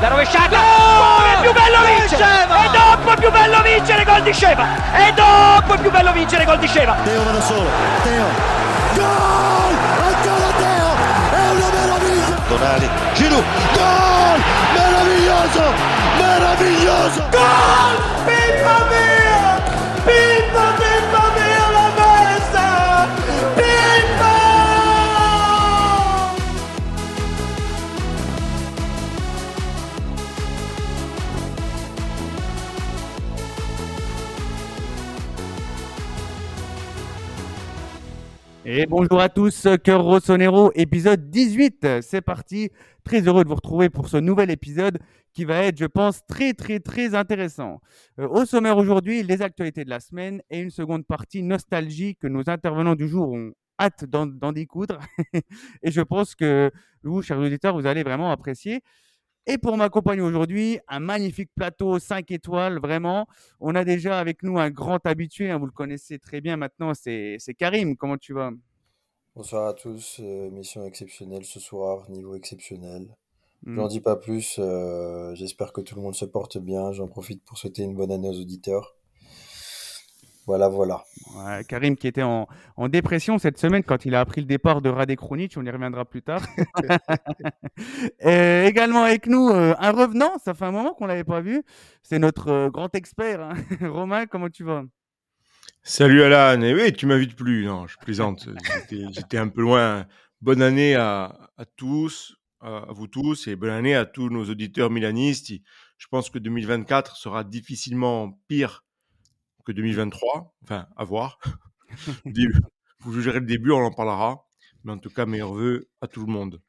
La rovesciata! È più bello vincere! E dopo è più bello vincere gol di Sceva! E dopo è più bello vincere gol di Sceva! Teo va da solo, Teo! Gol! Ancora Teo! È una meraviglia! Tonali, Giroud, gol! Meraviglioso! Meraviglioso! Gol! Pippa mia! Pippa, Pippa mia Et bonjour à tous, Cœur Rossonero, épisode 18. C'est parti. Très heureux de vous retrouver pour ce nouvel épisode qui va être, je pense, très, très, très intéressant. Euh, au sommaire aujourd'hui, les actualités de la semaine et une seconde partie nostalgie que nos intervenants du jour ont hâte d'en découdre. et je pense que vous, chers auditeurs, vous allez vraiment apprécier. Et pour m'accompagner aujourd'hui, un magnifique plateau 5 étoiles, vraiment. On a déjà avec nous un grand habitué, hein, vous le connaissez très bien maintenant, c'est Karim. Comment tu vas? Bonsoir à tous, euh, mission exceptionnelle ce soir, niveau exceptionnel. Hmm. J'en dis pas plus, euh, j'espère que tout le monde se porte bien, j'en profite pour souhaiter une bonne année aux auditeurs. Voilà, voilà. Ouais, Karim qui était en, en dépression cette semaine quand il a appris le départ de Radek Krunic, on y reviendra plus tard. Et également avec nous, euh, un revenant, ça fait un moment qu'on l'avait pas vu, c'est notre grand expert, hein. Romain, comment tu vas? Salut Alan, et oui, tu m'invites plus, non, je plaisante, j'étais un peu loin. Bonne année à, à tous, à, vous tous, et bonne année à tous nos auditeurs milanistes. Je pense que 2024 sera difficilement pire que 2023, enfin, à voir. Vous jugerez le début, on en parlera, mais en tout cas, meilleurs vœux à tout le monde.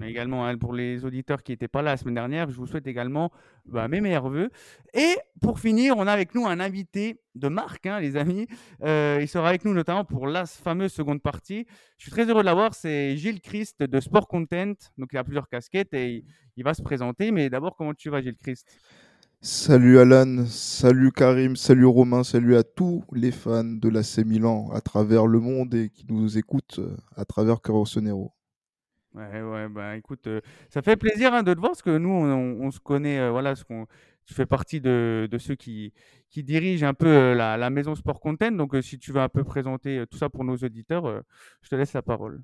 Mais également hein, pour les auditeurs qui n'étaient pas là la semaine dernière, je vous souhaite également bah, mes meilleurs voeux. Et pour finir, on a avec nous un invité de marque, hein, les amis. Euh, il sera avec nous notamment pour la fameuse seconde partie. Je suis très heureux de l'avoir. C'est Gilles Christ de Sport Content. Donc il a plusieurs casquettes et il, va se présenter. Mais d'abord, comment tu vas, Gilles Christ? Salut Alan, salut Karim, salut Romain, salut à tous les fans de l'AC Milan à travers le monde et qui nous écoutent euh, à travers Carrossonero. Ouais, ouais, bah écoute, euh, ça fait plaisir hein, de te voir parce que nous, on, se connaît, euh, voilà, tu fais partie de, ceux qui, dirigent un peu euh, la, maison Sport Content. Donc, si tu veux un peu présenter tout ça pour nos auditeurs, je te laisse la parole.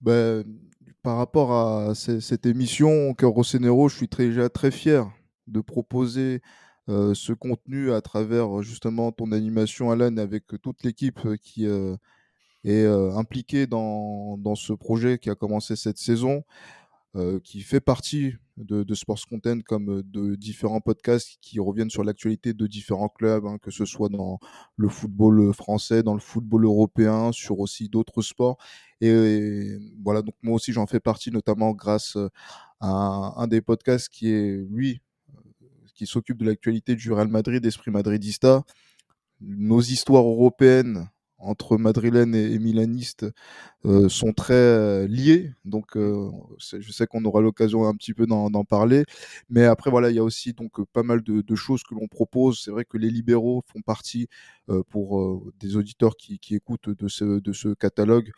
Ben, par rapport à ce- cette émission Carrossonero, je suis déjà très fier de proposer ce contenu à travers justement ton animation Alan avec toute l'équipe qui est euh, impliquée dans, dans ce projet qui a commencé cette saison. euh, qui fait partie de, de Sports Content comme euh, de différents podcasts qui reviennent sur l'actualité de différents clubs, hein, que ce soit dans le football français, dans le football européen, sur aussi d'autres sports. Et, voilà, donc moi aussi j'en fais partie, notamment grâce à un, un des podcasts qui est lui, qui s'occupe de l'actualité du Real Madrid, Esprit Madridista. Nos histoires européennes entre madrilènes et, et milanistes euh, sont très euh, liées. Donc, euh, je sais qu'on aura l'occasion un petit peu d'en parler. Mais après, voilà, il y a aussi donc pas mal de, choses que l'on propose. C'est vrai que les libéraux font partie pour des auditeurs qui, écoutent de ce, catalogue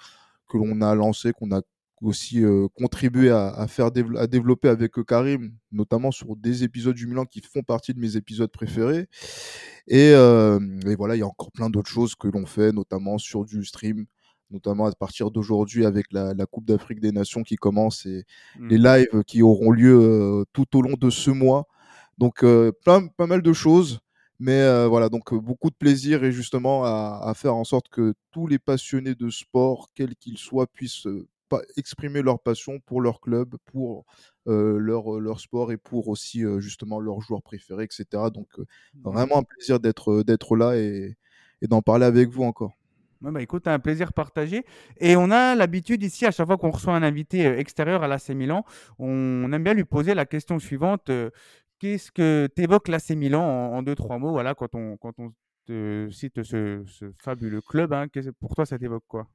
que l'on a lancé, qu'on a aussi contribué à, faire à développer avec Karim, notamment sur des épisodes du Milan qui font partie de mes épisodes préférés. Et, euh, et voilà, il y a encore plein d'autres choses que l'on fait, notamment sur du stream, notamment à partir d'aujourd'hui avec la, la Coupe d'Afrique des Nations qui commence et les Mm. lives qui auront lieu euh, tout au long de ce mois. Donc, euh, plein, pas mal de choses. Mais voilà, donc beaucoup de plaisir et justement à, à faire en sorte que tous les passionnés de sport, quels qu'ils soient, puissent pas exprimer leur passion pour leur club, pour euh, leur, leur sport et pour aussi euh, justement leurs joueurs préférés, etc. Donc, euh, vraiment un plaisir d'être d'être là et, et d'en parler avec vous encore. Ouais, bah, écoute, un plaisir partagé. Et on a l'habitude ici, à chaque fois qu'on reçoit un invité extérieur à l'AC Milan, on aime bien lui poser la question suivante. euh, Qu'est-ce que t'évoques l'AC Milan en, en deux, trois mots, voilà, quand on, quand on te cite ce, ce fabuleux club, hein, pour toi, ça t'évoque quoi?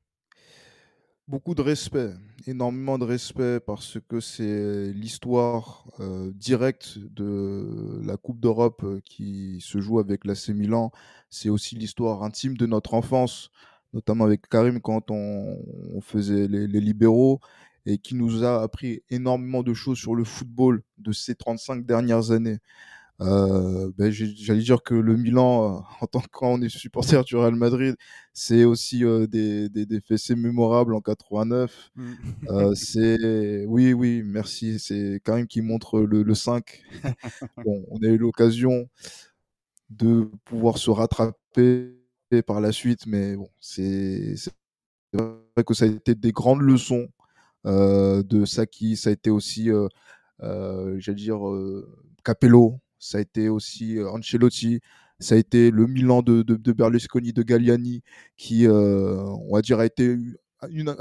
Beaucoup de respect, énormément de respect parce que c'est l'histoire euh, directe de la Coupe d'Europe euh, qui se joue avec l'AC Milan. C'est aussi l'histoire intime de notre enfance, notamment avec Karim quand on, faisait les libéraux et qui nous a appris énormément de choses sur le football, de ces 35 dernières années. Euh, ben, J'allais dire que le Milan, euh, en tant que quand on est supporter du Real Madrid, c'est aussi euh, des, des, des fessées mémorables en 89. Mm. Euh, c'est oui, oui, merci. C'est quand même qui montre le, le 5. bon, on a eu l'occasion de pouvoir se rattraper par la suite, mais bon, c'est vrai que ça a été des grandes leçons de Saki. Ça a été aussi, j'allais dire, Capello ça a été aussi euh, Ancelotti, ça a été le Milan de, de, de Berlusconi, de Galliani, qui, euh, on va dire, a été une,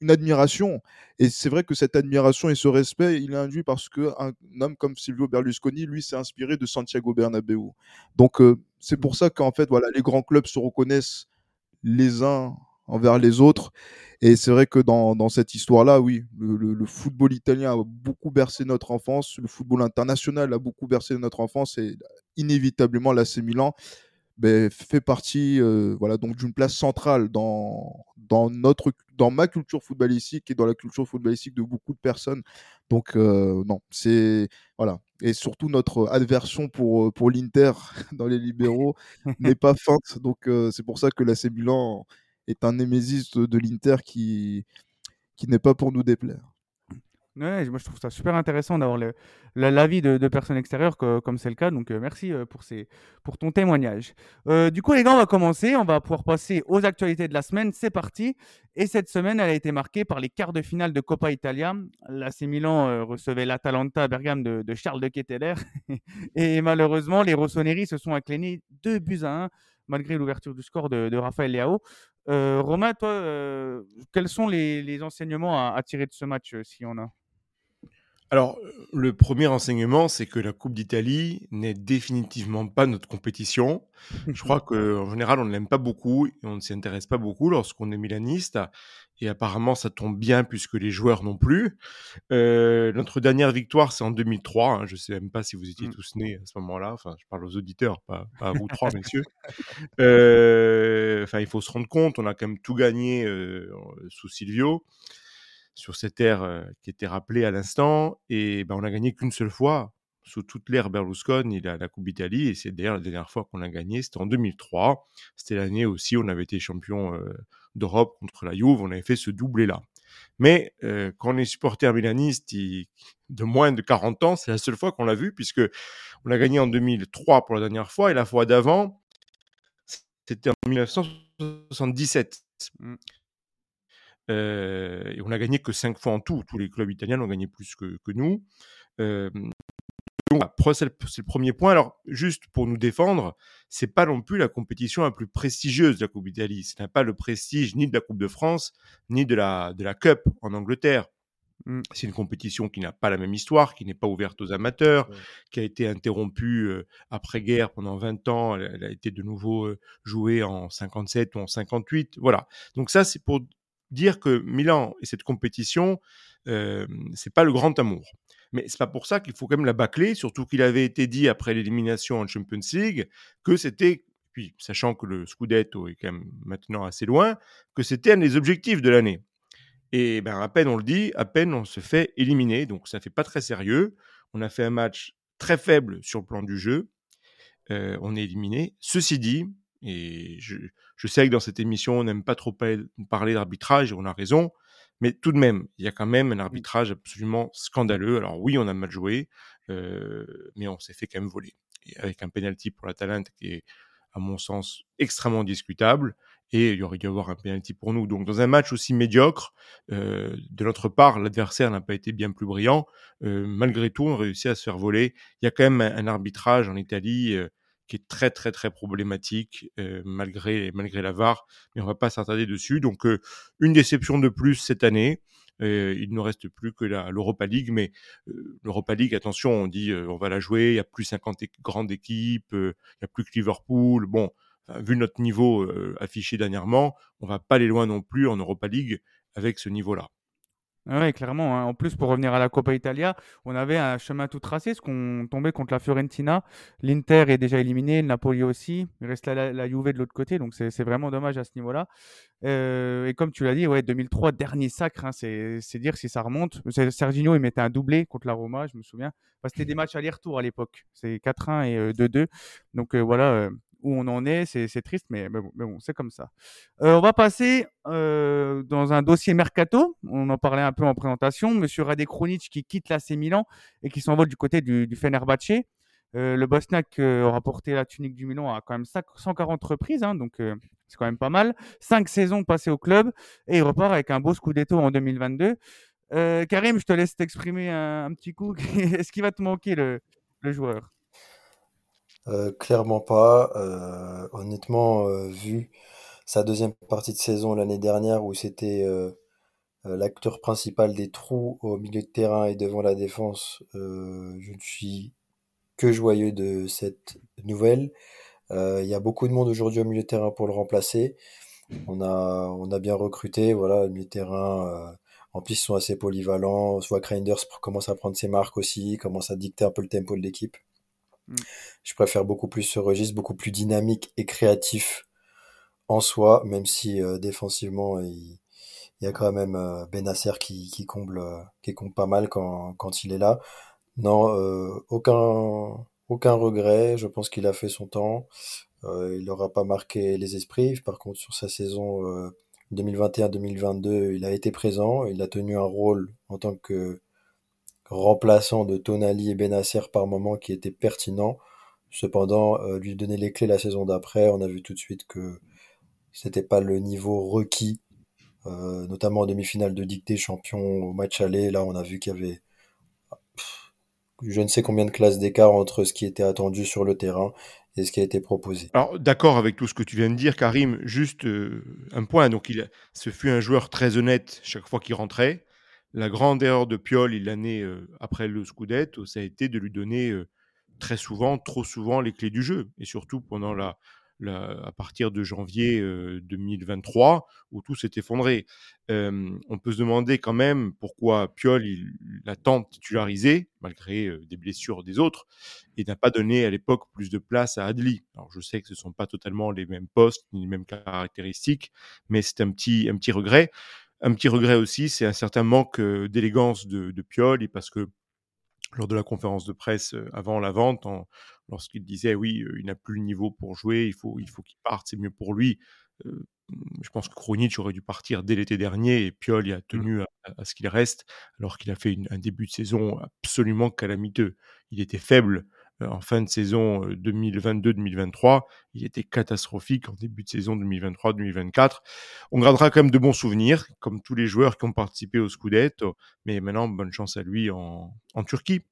une admiration. Et c'est vrai que cette admiration et ce respect, il est induit parce qu'un homme comme Silvio Berlusconi, lui, s'est inspiré de Santiago Bernabéu. Donc, euh, c'est pour ça qu'en fait, voilà, les grands clubs se reconnaissent les uns envers les autres. Et c'est vrai que dans, dans cette histoire-là, oui, le, le, le, football italien a beaucoup bercé notre enfance, le football international a beaucoup bercé notre enfance et inévitablement l'AC Milan ben, fait partie euh, voilà, donc d'une place centrale dans, dans, notre, dans ma culture footballistique et dans la culture footballistique de beaucoup de personnes. Donc, euh, non, c'est. Voilà. Et surtout, notre aversion pour, pour l'Inter dans les libéraux n'est pas feinte. Donc, euh, c'est pour ça que l'AC Milan est un némésis de, l'Inter qui, qui n'est pas pour nous déplaire. Ouais, moi je trouve ça super intéressant d'avoir l'avis de, personnes extérieures comme c'est le cas. Donc euh, merci euh, pour, ces, pour ton témoignage. Euh, du coup les gars, on va commencer. On va pouvoir passer aux actualités de la semaine. C'est parti. Et cette semaine, elle a été marquée par les quarts de finale de Coppa Italia. L'AC Milan recevait l'Atalanta Bergame de, de, Charles de Ketteler. et malheureusement, les Rossoneri se sont inclinés 2 buts à 1 malgré l'ouverture du score de, de Raphaël Leao. Euh, Romain, toi, euh, quels sont les, les enseignements à, à, tirer de ce match, euh, s'il y en a? Alors, le premier enseignement, c'est que la Coupe d'Italie n'est définitivement pas notre compétition. Je crois qu'en général, on ne l'aime pas beaucoup et on ne s'y intéresse pas beaucoup lorsqu'on est milaniste. Et apparemment, ça tombe bien puisque les joueurs non plus. Euh, notre dernière victoire, c'est en 2003. Hein. Je ne sais même pas si vous étiez tous nés à ce moment-là. Enfin, je parle aux auditeurs, pas, pas à vous trois, messieurs. Euh, enfin, il faut se rendre compte, on a quand même tout gagné euh, sous Silvio sur cette ère qui était rappelée à l'instant. Et ben, on n'a gagné qu'une seule fois sous toute l'ère Berlusconi, la, la Coupe d'Italie. Et c'est d'ailleurs la dernière fois qu'on a gagné, c'était en 2003. C'était l'année aussi où on avait été champion d'Europe contre la Juve. On avait fait ce doublé-là. Mais euh, quand on est supporter milaniste il, de moins de 40 ans, c'est la seule fois qu'on l'a vu, puisque on a gagné en 2003 pour la dernière fois, et la fois d'avant, c'était en 1977. Mmh. Euh, et on a gagné que cinq fois en tout. Tous les clubs italiens ont gagné plus que, que nous. Euh, donc, c'est le, premier point. Alors, juste pour nous défendre, c'est pas non plus la compétition la plus prestigieuse de la Coupe d'Italie. Ce n'a pas le prestige ni de la Coupe de France, ni de la, de la Cup en Angleterre. Mmh. C'est une compétition qui n'a pas la même histoire, qui n'est pas ouverte aux amateurs, ouais. qui a été interrompue euh, après-guerre pendant 20 ans. Elle, elle, a été de nouveau euh, jouée en 57 ou en 58. Voilà. Donc ça, c'est pour dire que Milan et cette compétition, euh, c'est pas le grand amour. Mais c'est pas pour ça qu'il faut quand même la bâcler, surtout qu'il avait été dit après l'élimination en Champions League que c'était, puis sachant que le Scudetto est quand même maintenant assez loin, que c'était un des objectifs de l'année. Et ben à peine on le dit, à peine on se fait éliminer, donc ça fait pas très sérieux. On a fait un match très faible sur le plan du jeu. Euh, on est éliminé. Ceci dit, et je, je, sais que dans cette émission, on n'aime pas trop parler d'arbitrage, et on a raison, mais tout de même, il y a quand même un arbitrage absolument scandaleux. Alors oui, on a mal joué, euh, mais on s'est fait quand même voler. Et avec un penalty pour la Talente qui est, à mon sens, extrêmement discutable, et il y aurait dû avoir un penalty pour nous. Donc dans un match aussi médiocre, euh, de notre part, l'adversaire n'a pas été bien plus brillant. Euh, malgré tout, on réussit à se faire voler. Il y a quand même un, un arbitrage en Italie qui est très très très problématique malgré malgré la VAR, mais on va pas s'attarder dessus. Donc une déception de plus cette année. Il ne reste plus que l'Europa League, mais l'Europa League, attention, on dit on va la jouer, il y a plus 50 é grandes équipes, il y a plus que Liverpool. Bon, vu notre niveau affiché dernièrement, on va pas aller loin non plus en Europa League avec ce niveau-là. Oui, clairement. Hein. En plus, pour revenir à la Coppa Italia, on avait un chemin tout tracé, parce qu'on tombait contre la Fiorentina. L'Inter est déjà éliminé, le Napoli aussi. Il reste la, la, Juve de l'autre côté, donc c'est vraiment dommage à ce niveau-là. Euh, et comme tu l'as dit, ouais, 2003, dernier sacre, hein, c'est dire si ça remonte. Serginho, il mettait un doublé contre la Roma, je me souviens. C'était des matchs aller-retour à l'époque. C'est 4-1 et 2-2. Euh, donc euh, voilà, où on en est. C'est triste, mais, bon, c'est comme ça. Euh, on va passer euh, dans un dossier mercato. On en parlait un peu en présentation. Monsieur Radek Krunic qui quitte l'AC Milan et qui s'envole du côté du, du Fenerbahce. Euh, le Bosnac aura porté la tunique du Milan à quand même 140 reprises, hein, donc c'est quand même pas mal. Cinq saisons passées au club et il repart avec un beau scudetto en 2022. Karim, je te laisse t'exprimer un, petit coup. Est-ce qu'il va te manquer le joueur? Euh, clairement pas. Euh, honnêtement, euh, vu sa deuxième partie de saison l'année dernière où c'était l'acteur principal des trous au milieu de terrain et devant la défense, je ne suis que joyeux de cette nouvelle. Il y a beaucoup de monde aujourd'hui au milieu de terrain pour le remplacer. On a, on a bien recruté, voilà, le milieu de terrain. en plus, ils sont assez polyvalents. Soit Grinders commence à prendre ses marques aussi, commence à dicter un peu le tempo de l'équipe. Mm. Je préfère beaucoup plus ce registre, beaucoup plus dynamique et créatif en soi, même si euh, défensivement, il, y a quand même euh, Benasser qui, qui comble, euh, qui compte pas mal quand, quand il est là. Non, aucun, aucun regret. Je pense qu'il a fait son temps. il n'aura pas marqué les esprits. Par contre, sur sa saison 2021-2022, il a été présent. Il a tenu un rôle en tant que remplaçant de Tonali et Benasser par moment qui était pertinent. Cependant, euh, lui donner les clés la saison d'après, on a vu tout de suite que c'était pas le niveau requis, euh, notamment en demi-finale de dictée champion au match aller. Là, on a vu qu'il y avait je ne sais combien de classes d'écart entre ce qui était attendu sur le terrain et ce qui a été proposé. Alors, d'accord avec tout ce que tu viens de dire, Karim, juste euh, un point. Donc, il, ce fut un joueur très honnête chaque fois qu'il rentrait. La grande erreur de Pioli l'année après le Scudetto, ça a été de lui donner très souvent, trop souvent, les clés du jeu. Et surtout pendant la, à partir de janvier 2023, où tout s'est effondré. on peut se demander quand même pourquoi Pioli l'a tant titularisé, malgré des blessures des autres, et n'a pas donné à l'époque plus de place à Adli. Alors je sais que ce ne sont pas totalement les mêmes postes, ni les mêmes caractéristiques, mais c'est un petit, un petit regret. Un petit regret aussi, c'est un certain manque d'élégance de, de Pioli parce que lors de la conférence de presse avant la vente, lorsqu'il disait oui, il n'a plus le niveau pour jouer, il faut, il faut qu'il parte, c'est mieux pour lui. je pense que Kronic aurait dû partir dès l'été dernier et Pioli a mmh. tenu à, ce qu'il reste, alors qu'il a fait un début de saison absolument calamiteux. Il était faible euh, en fin de saison 2022-2023. Euh, il était catastrophique en début de saison 2023-2024. On gardera quand même de bons souvenirs, comme tous les joueurs qui ont participé au Scudetto. Mais maintenant, bonne chance à lui en, en Turquie.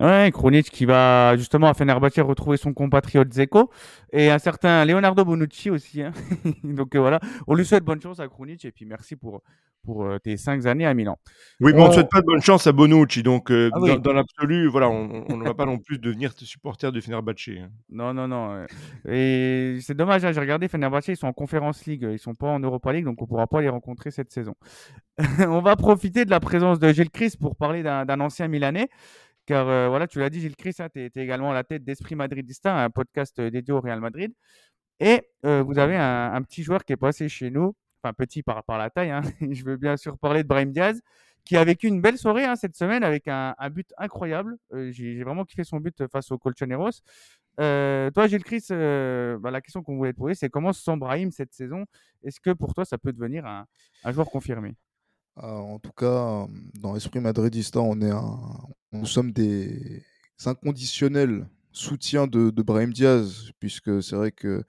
Ouais, Kronic qui va justement à Fenerbahçe retrouver son compatriote Zeko et un certain Leonardo Bonucci aussi. Hein. Donc euh, voilà, on lui souhaite bonne chance à Kronic et puis merci pour, pour euh, tes cinq années à Milan. Oui, mais on ne souhaite pas de bonne chance à Bonucci. Donc euh, ah dans, l'absolu, voilà, on ne va pas non plus devenir supporter de Fenerbahçe. Hein. Non, non, non. Et c'est dommage, hein, j'ai regardé Fenerbahçe, ils sont en Conférence League, ils sont pas en Europa League, donc on ne pourra pas les rencontrer cette saison. on va profiter de la présence de Gilles Christ pour parler d'un ancien Milanais. Car euh, voilà, tu l'as dit, Gilles Chris, hein, tu es, également à la tête d'Esprit Madridista, un podcast euh, dédié au Real Madrid. Et euh, vous avez un, petit joueur qui est passé chez nous, enfin petit par, par la taille, hein. je veux bien sûr parler de Brahim Diaz, qui a vécu une belle soirée hein, cette semaine avec un, but incroyable. J'ai vraiment kiffé son but face au Colchoneros. toi, Gilles Chris, bah, la question qu'on voulait te poser, c'est comment se sent Brahim cette saison? Est-ce que pour toi, ça peut devenir un, un joueur confirmé? En tout cas, dans l'esprit madridista, on est nous sommes des inconditionnels soutiens de, de Brahim Diaz, puisque c'est vrai que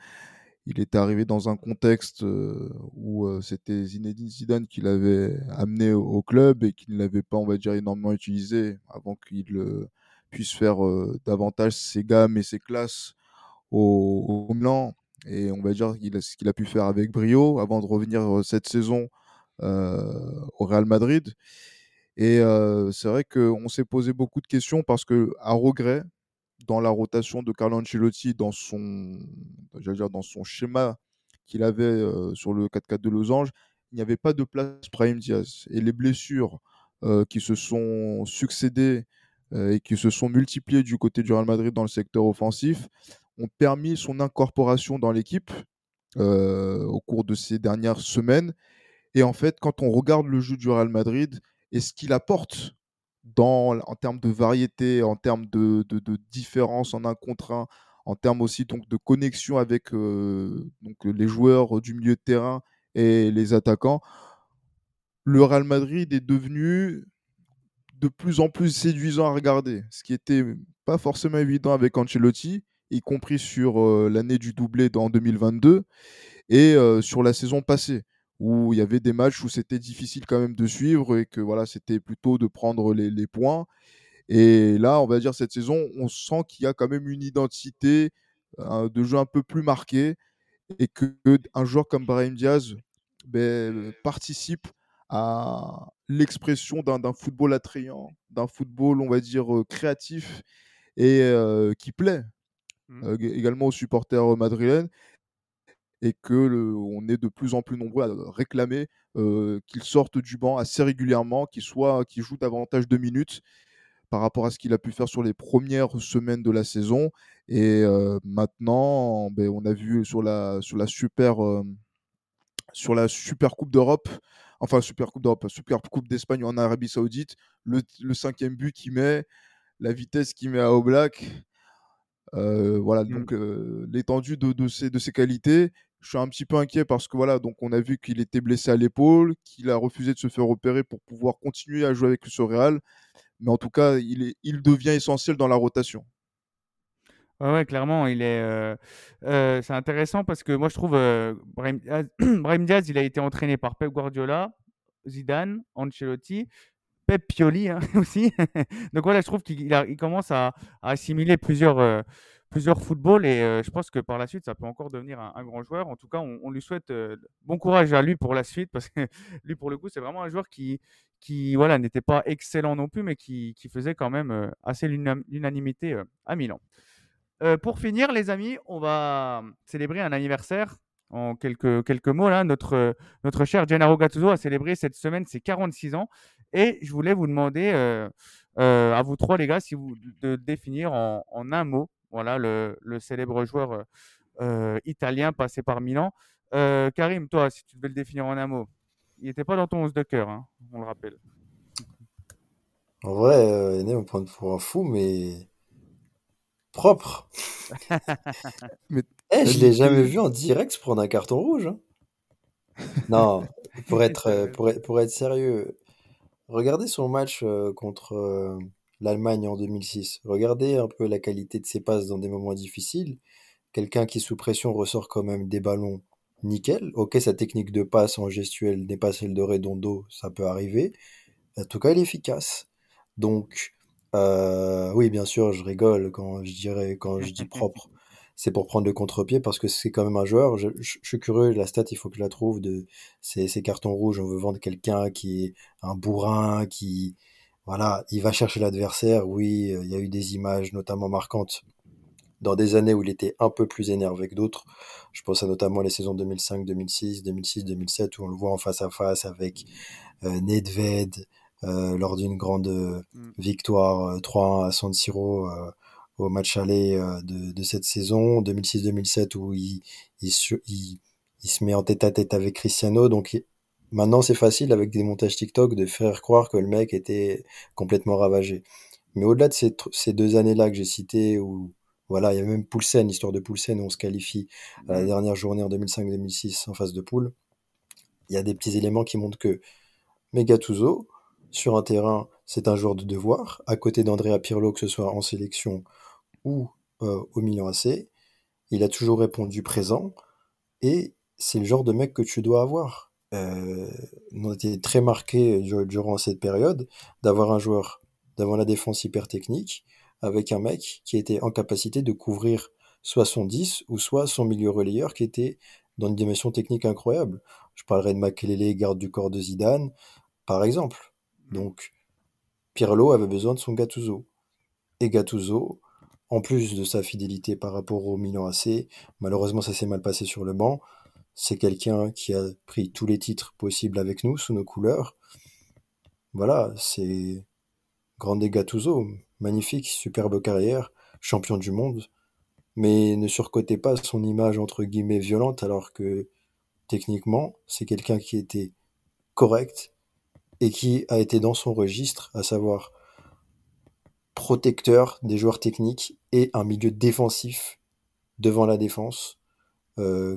il était arrivé dans un contexte euh, où euh, c'était Zinedine Zidane qui l'avait amené au, club et qui ne l'avait pas, on va dire, énormément utilisé avant qu'il euh, puisse faire davantage ses gammes et ses classes au, au Milan. Et on va dire ce qu'il a pu faire avec brio avant de revenir cette saison euh, au Real Madrid. Et euh, c'est vrai qu'on s'est posé beaucoup de questions parce que, à regret, dans la rotation de Carlo Ancelotti, dans son, dire, dans son schéma qu'il avait euh, sur le 4-4 de Losange, il n'y avait pas de place Brahim Diaz. Et les blessures euh, qui se sont succédées euh, et qui se sont multipliées du côté du Real Madrid dans le secteur offensif ont permis son incorporation dans l'équipe euh, au cours de ces dernières semaines. Et en fait, quand on regarde le jeu du Real Madrid et ce qu'il apporte dans, en termes de variété, en termes de, différence en un contre un, en termes aussi donc, de connexion avec euh, donc, les joueurs du milieu de terrain et les attaquants, le Real Madrid est devenu de plus en plus séduisant à regarder, ce qui était pas forcément évident avec Ancelotti, y compris sur euh, l'année du doublé en 2022 et euh, sur la saison passée où il y avait des matchs où c'était difficile quand même de suivre et que voilà, c'était plutôt de prendre les, les, points. Et là, on va dire cette saison, on sent qu'il y a quand même une identité de jeu un peu plus marquée et que un joueur comme Brahim Diaz ben, participe à l'expression d'un football attrayant, d'un football, on va dire, créatif et euh, qui plaît mmh. euh, également aux supporters madrilènes et que le, on est de plus en plus nombreux à réclamer euh, qu'il sorte du banc assez régulièrement, qu'il soit, qu'il joue davantage de minutes par rapport à ce qu'il a pu faire sur les premières semaines de la saison. Et euh, maintenant, ben, on a vu sur la, sur la super, euh, sur la super Coupe d'Europe, enfin Super Coupe d'Europe, Super Coupe d'Espagne en Arabie Saoudite, le, le cinquième but qu'il met, la vitesse qu'il met à Oblak. Euh, voilà, mmh. donc euh, l'étendue de, de, ses, de ses qualités je suis un petit peu inquiet parce que voilà, donc on a vu qu'il était blessé à l'épaule, qu'il a refusé de se faire opérer pour pouvoir continuer à jouer avec le Real. Mais en tout cas, il, est, il devient essentiel dans la rotation. Ouais, clairement, il est. Euh, euh, c'est intéressant parce que moi, je trouve euh, Brahim, Diaz, il a été entraîné par Pep Guardiola, Zidane, Ancelotti, Pep Pioli hein, aussi. Donc voilà, je trouve qu'il il commence à, à, assimiler plusieurs plusieurs footballs et je pense que par la suite, ça peut encore devenir un, grand joueur. En tout cas, on, lui souhaite bon courage à lui pour la suite parce que lui, pour le coup, c'est vraiment un joueur qui, qui voilà, n'était pas excellent non plus, mais qui, qui faisait quand même assez l'unanimité à Milan. pour finir, les amis, on va célébrer un anniversaire. En quelques, quelques mots, là, notre, notre cher Gennaro Gattuso a célébré cette semaine ses 46 ans. Et je voulais vous demander, à vous trois, les gars, si vous de définir en un mot voilà, le, célèbre joueur euh, euh, italien passé par Milan. Euh, Karim, toi, si tu devais le définir en un mot, il n'était pas dans ton 11 de cœur, hein, on le rappelle. En vrai, euh, on me prend pour un fou, mais propre. mais eh, je l'ai jamais vu en direct se prendre un carton rouge. Hein. non, pour être, pour, pour être sérieux, regardez son match contre l'Allemagne en 2006. Regardez un peu la qualité de ses passes dans des moments difficiles. Quelqu'un qui sous pression ressort quand même des ballons nickel. Ok, sa technique de passe en gestuelle n'est pas celle de Redondo, ça peut arriver. En tout cas, elle est efficace. Donc, euh, oui, bien sûr, je rigole quand je dirais, quand je dis propre. C'est pour prendre le contre-pied parce que c'est quand même un joueur. Je, suis curieux, la stat, il faut que je la trouve de ces, ces cartons rouges. On veut vendre quelqu'un qui est un bourrin, qui, voilà, il va chercher l'adversaire. Oui, euh, il y a eu des images notamment marquantes dans des années où il était un peu plus énervé que d'autres. Je pense à notamment les saisons 2005, 2006, 2006, 2007 où on le voit en face à face avec euh, Nedved euh, lors d'une grande mm. victoire 3-1 à San Siro au match aller de, cette saison. 2006-2007 où il, il, il, se met en tête à tête avec Cristiano. Donc Maintenant, c'est facile avec des montages TikTok de faire croire que le mec était complètement ravagé. Mais au-delà de ces, ces deux années-là que j'ai citées, où voilà, il y a même Poulsen, l'histoire de Poulsen, où on se qualifie à la dernière journée en 2005-2006 en phase de poule, il y a des petits éléments qui montrent que Megatuzo, sur un terrain, c'est un joueur de devoir, à côté d'Andrea Pirlo, que ce soit en sélection ou euh, au Milan AC, il a toujours répondu présent, et c'est le genre de mec que tu dois avoir ont été très marqués durant cette période d'avoir un joueur d'avoir la défense hyper technique avec un mec qui était en capacité de couvrir soit son 10 ou soit son milieu relayeur qui était dans une dimension technique incroyable. Je parlerai de Makelele, garde du corps de Zidane, par exemple. Donc, Pirlo avait besoin de son Gattuso. Et Gattuso, en plus de sa fidélité par rapport au Milan AC, malheureusement ça s'est mal passé sur le banc, c'est quelqu'un qui a pris tous les titres possibles avec nous, sous nos couleurs. Voilà, c'est Grande Gattuso, magnifique, superbe carrière, champion du monde, mais ne surcotez pas son image entre guillemets violente alors que techniquement, c'est quelqu'un qui était correct et qui a été dans son registre, à savoir protecteur des joueurs techniques et un milieu défensif devant la défense,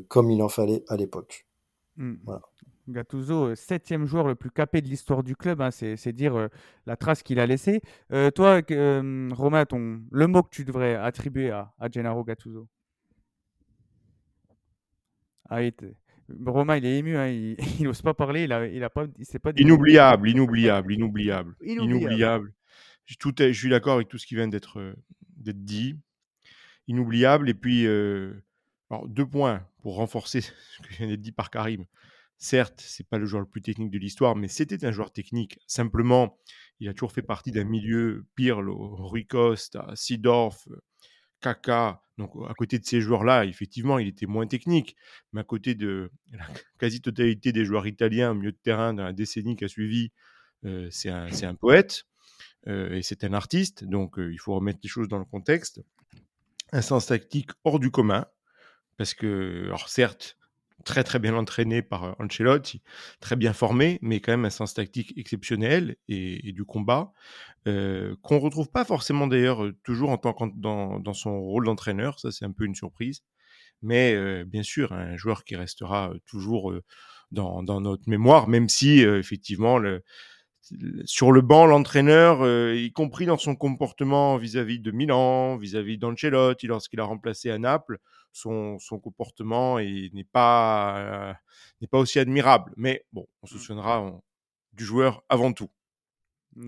comme il en fallait à l'époque. Hmm. Gattuso, euh, septième joueur le plus capé de l'histoire du club, hein, c'est dire euh, la trace qu'il a laissée. toi, Romain, ton, le mot que tu devrais attribuer à, à Gennaro Gattuso? Ah, Romain, il est ému, hein, il n'ose pas parler, il a, il a pas, il sait pas. Inoubliable, inoubliable, inoubliable, inoubliable. Je, tout je suis d'accord avec tout ce qui vient d'être euh, dit. Inoubliable. Et puis, euh, alors, deux points pour renforcer ce que vient d'être dit par Karim. Certes, c'est pas le joueur le plus technique de l'histoire, mais c'était un joueur technique. Simplement, il a toujours fait partie d'un milieu, Pirlo, Rui Costa, Sidorf, Kaka, donc à côté de ces joueurs-là, effectivement, il était moins technique, mais à côté de la quasi-totalité des joueurs italiens au milieu de terrain dans la décennie qui a suivi, euh, c'est un, poète euh, et c'est un artiste, donc euh, il faut remettre les choses dans le contexte. Un sens tactique hors du commun, parce que, certes, très très bien entraîné par euh, Ancelotti, très bien formé, mais quand même un sens tactique exceptionnel et, du combat, euh, qu'on retrouve pas forcément d'ailleurs euh, toujours en tant dans, dans son rôle d'entraîneur, ça c'est un peu une surprise, mais bien sûr un joueur qui restera toujours dans, dans, notre mémoire, même si effectivement le, sur le banc, l'entraîneur, y compris dans son comportement vis-à-vis de Milan, vis-à-vis d'Ancelotti, lorsqu'il a remplacé à Naples, son, comportement n'est pas, n'est pas aussi admirable. Mais bon, on se mmh. souviendra du joueur avant tout.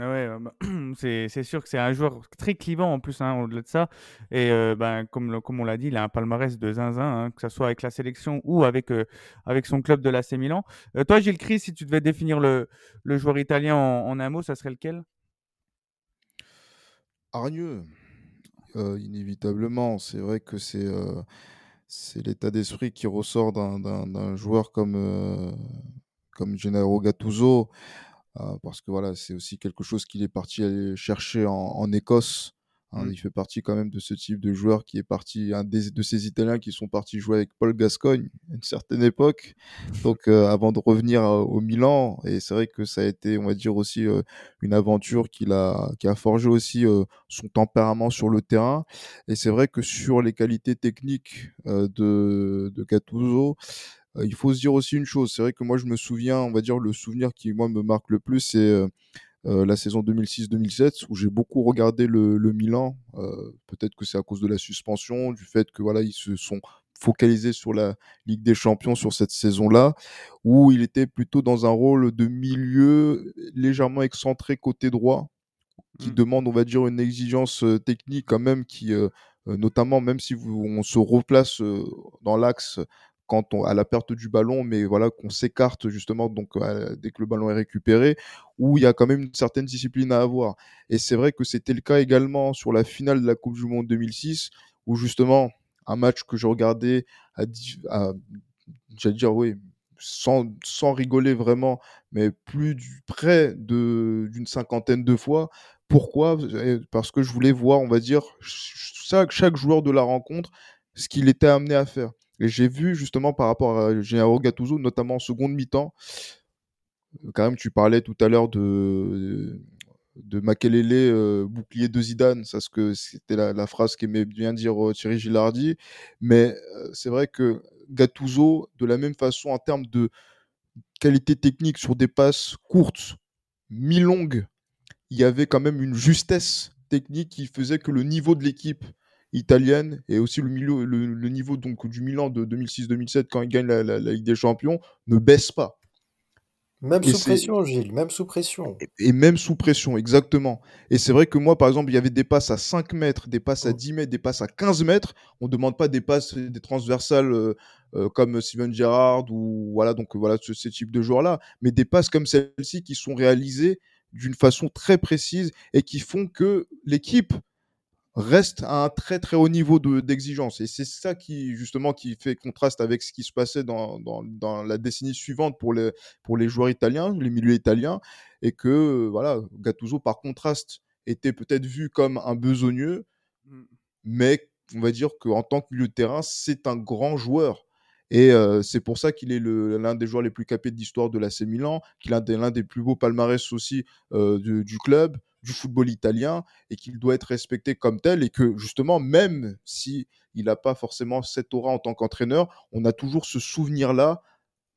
Ah ouais, bah, c'est sûr que c'est un joueur très clivant en plus, hein, au-delà de ça. Et ben, comme, comme on l'a dit, il a un palmarès de zinzin, hein, que ce soit avec la sélection ou avec, avec son club de l'AC Milan. toi, Gilles Chris, si tu devais définir le, le joueur italien en, un mot, ça serait lequel? Hargneux, inévitablement. C'est vrai que c'est c'est l'état d'esprit qui ressort d'un joueur comme, euh, comme Gennaro Gattuso, euh, parce que voilà, c'est aussi quelque chose qu'il est parti aller chercher en Écosse Hein, mmh. Il fait partie quand même de ce type de joueur qui est parti, un des, de ces Italiens qui sont partis jouer avec Paul Gascogne à une certaine époque, donc euh, avant de revenir euh, au Milan. Et c'est vrai que ça a été, on va dire aussi, euh, une aventure qui a, qui a forgé aussi son tempérament sur le terrain. Et c'est vrai que sur les qualités techniques de, de Gattuso, il faut se dire aussi une chose. C'est vrai que moi, je me souviens, on va dire, le souvenir qui, moi, me marque le plus, c'est euh, la saison 2006-2007 où j'ai beaucoup regardé le, Milan. Euh, peut-être que c'est à cause de la suspension, du fait que voilà ils se sont focalisés sur la Ligue des Champions sur cette saison-là, où il était plutôt dans un rôle de milieu légèrement excentré côté droit, qui mmh. demande, on va dire, une exigence euh, technique quand même, qui, notamment, même si on se replace dans l'axe on, à la perte du ballon, mais voilà qu'on s'écarte justement donc dès que le ballon est récupéré, où il y a quand même une certaine discipline à avoir. Et c'est vrai que c'était le cas également sur la finale de la Coupe du Monde 2006, où justement un match que je regardais à, j'allais dire oui, sans, sans, rigoler vraiment, mais plus du, près d'une cinquantaine de fois. Pourquoi? Parce que je voulais voir, on va dire, chaque joueur de la rencontre, ce qu'il était amené à faire. Et j'ai vu justement par rapport à Gennaro Gattuso, notamment en seconde mi-temps, euh, quand même tu parlais tout à l'heure de, Makelele, euh, bouclier de Zidane, c'était la, phrase qu'aimait bien dire euh, Thierry Gilardi, mais c'est vrai que Gattuso, de la même façon en termes de qualité technique sur des passes courtes, mi-longues, il y avait quand même une justesse technique qui faisait que le niveau de l'équipe italienne et aussi le, milieu, le, niveau donc, du Milan de 2006-2007 quand il gagne la, Ligue des Champions ne baisse pas. Même sous pression, Gilles, même sous pression. Et, même sous pression, exactement. Et c'est vrai que moi, par exemple, il y avait des passes à 5 mètres, des passes à 10 mètres, des passes à 15 mètres. On ne demande pas des passes, des transversales euh, euh, comme Steven Gerrard ou voilà, donc voilà, ce, ce type de joueurs-là. Mais des passes comme celle-ci qui sont réalisées d'une façon très précise et qui font que l'équipe reste à un très très haut niveau de- d'exigence. Et c'est ça qui, justement, qui fait contraste avec ce qui se passait dans, dans- dans la décennie suivante pour les, pour les joueurs italiens, les milieux italiens, et que, voilà, Gattuso, par contraste, était peut-être vu comme un besogneux, Mm. mais on va dire qu'en tant que milieu de terrain, c'est un grand joueur. Et euh, c'est pour ça qu'il est l'un des joueurs les plus capés de l'histoire de l'AC Milan, qu'il a l'un des plus beaux palmarès aussi euh, du, du club, du football italien, et qu'il doit être respecté comme tel, et que justement, même si il n'a pas forcément cette aura en tant qu'entraîneur, on a toujours ce souvenir-là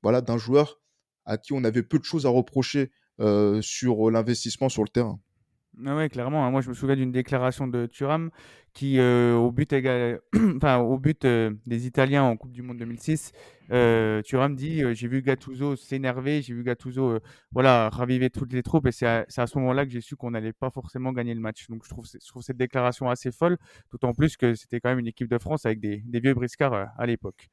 voilà, d'un joueur à qui on avait peu de choses à reprocher euh, sur l'investissement sur le terrain. Ah ouais, clairement. hein. Moi, je me souviens d'une déclaration de Thuram qui, euh, au but, égal... enfin, au but euh, des Italiens en Coupe du Monde 2006, euh, Thuram dit euh, J'ai vu Gattuso s'énerver, j'ai vu Gattuso euh, voilà, raviver toutes les troupes, et c'est à, c'est à ce moment-là que j'ai su qu'on n'allait pas forcément gagner le match. Donc, je trouve, je trouve cette déclaration assez folle, d'autant plus que c'était quand même une équipe de France avec des, des vieux briscards euh, à l'époque.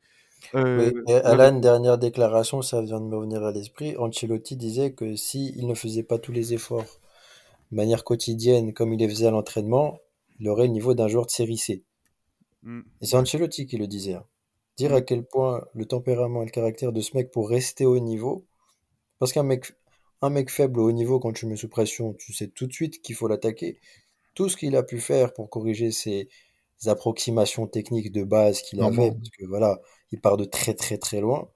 Euh, Oui, et Alan, dernière déclaration, ça vient de me revenir à l'esprit. Ancelotti disait que s'il ne faisait pas tous les efforts de manière quotidienne comme il les faisait à l'entraînement, il aurait le niveau d'un joueur de série C. mm, Et c'est Ancelotti qui le disait. hein. Dire à quel point le tempérament et le caractère de ce mec pour rester au niveau. Parce qu'un mec, un mec faible au haut niveau, quand tu le mets sous pression, tu sais tout de suite qu'il faut l'attaquer. Tout ce qu'il a pu faire pour corriger ses approximations techniques de base qu'il avait, parce que voilà, il part de très très très loin.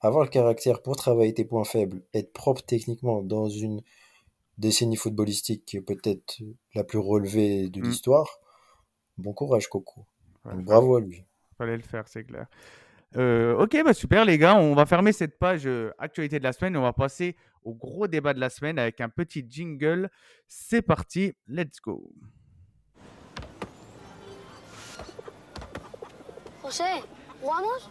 Avoir le caractère pour travailler tes points faibles, être propre techniquement dans une décennie footballistique qui est peut-être la plus relevée de Mm. l'histoire, bon courage Coco. ouais, Donc, bravo à lui. fallait le faire, c'est clair. Euh, ok, bah super les gars, on va fermer cette page euh, actualité de la semaine on va passer au gros débat de la semaine avec un petit jingle. C'est parti, let's go. José, ¿jugamos?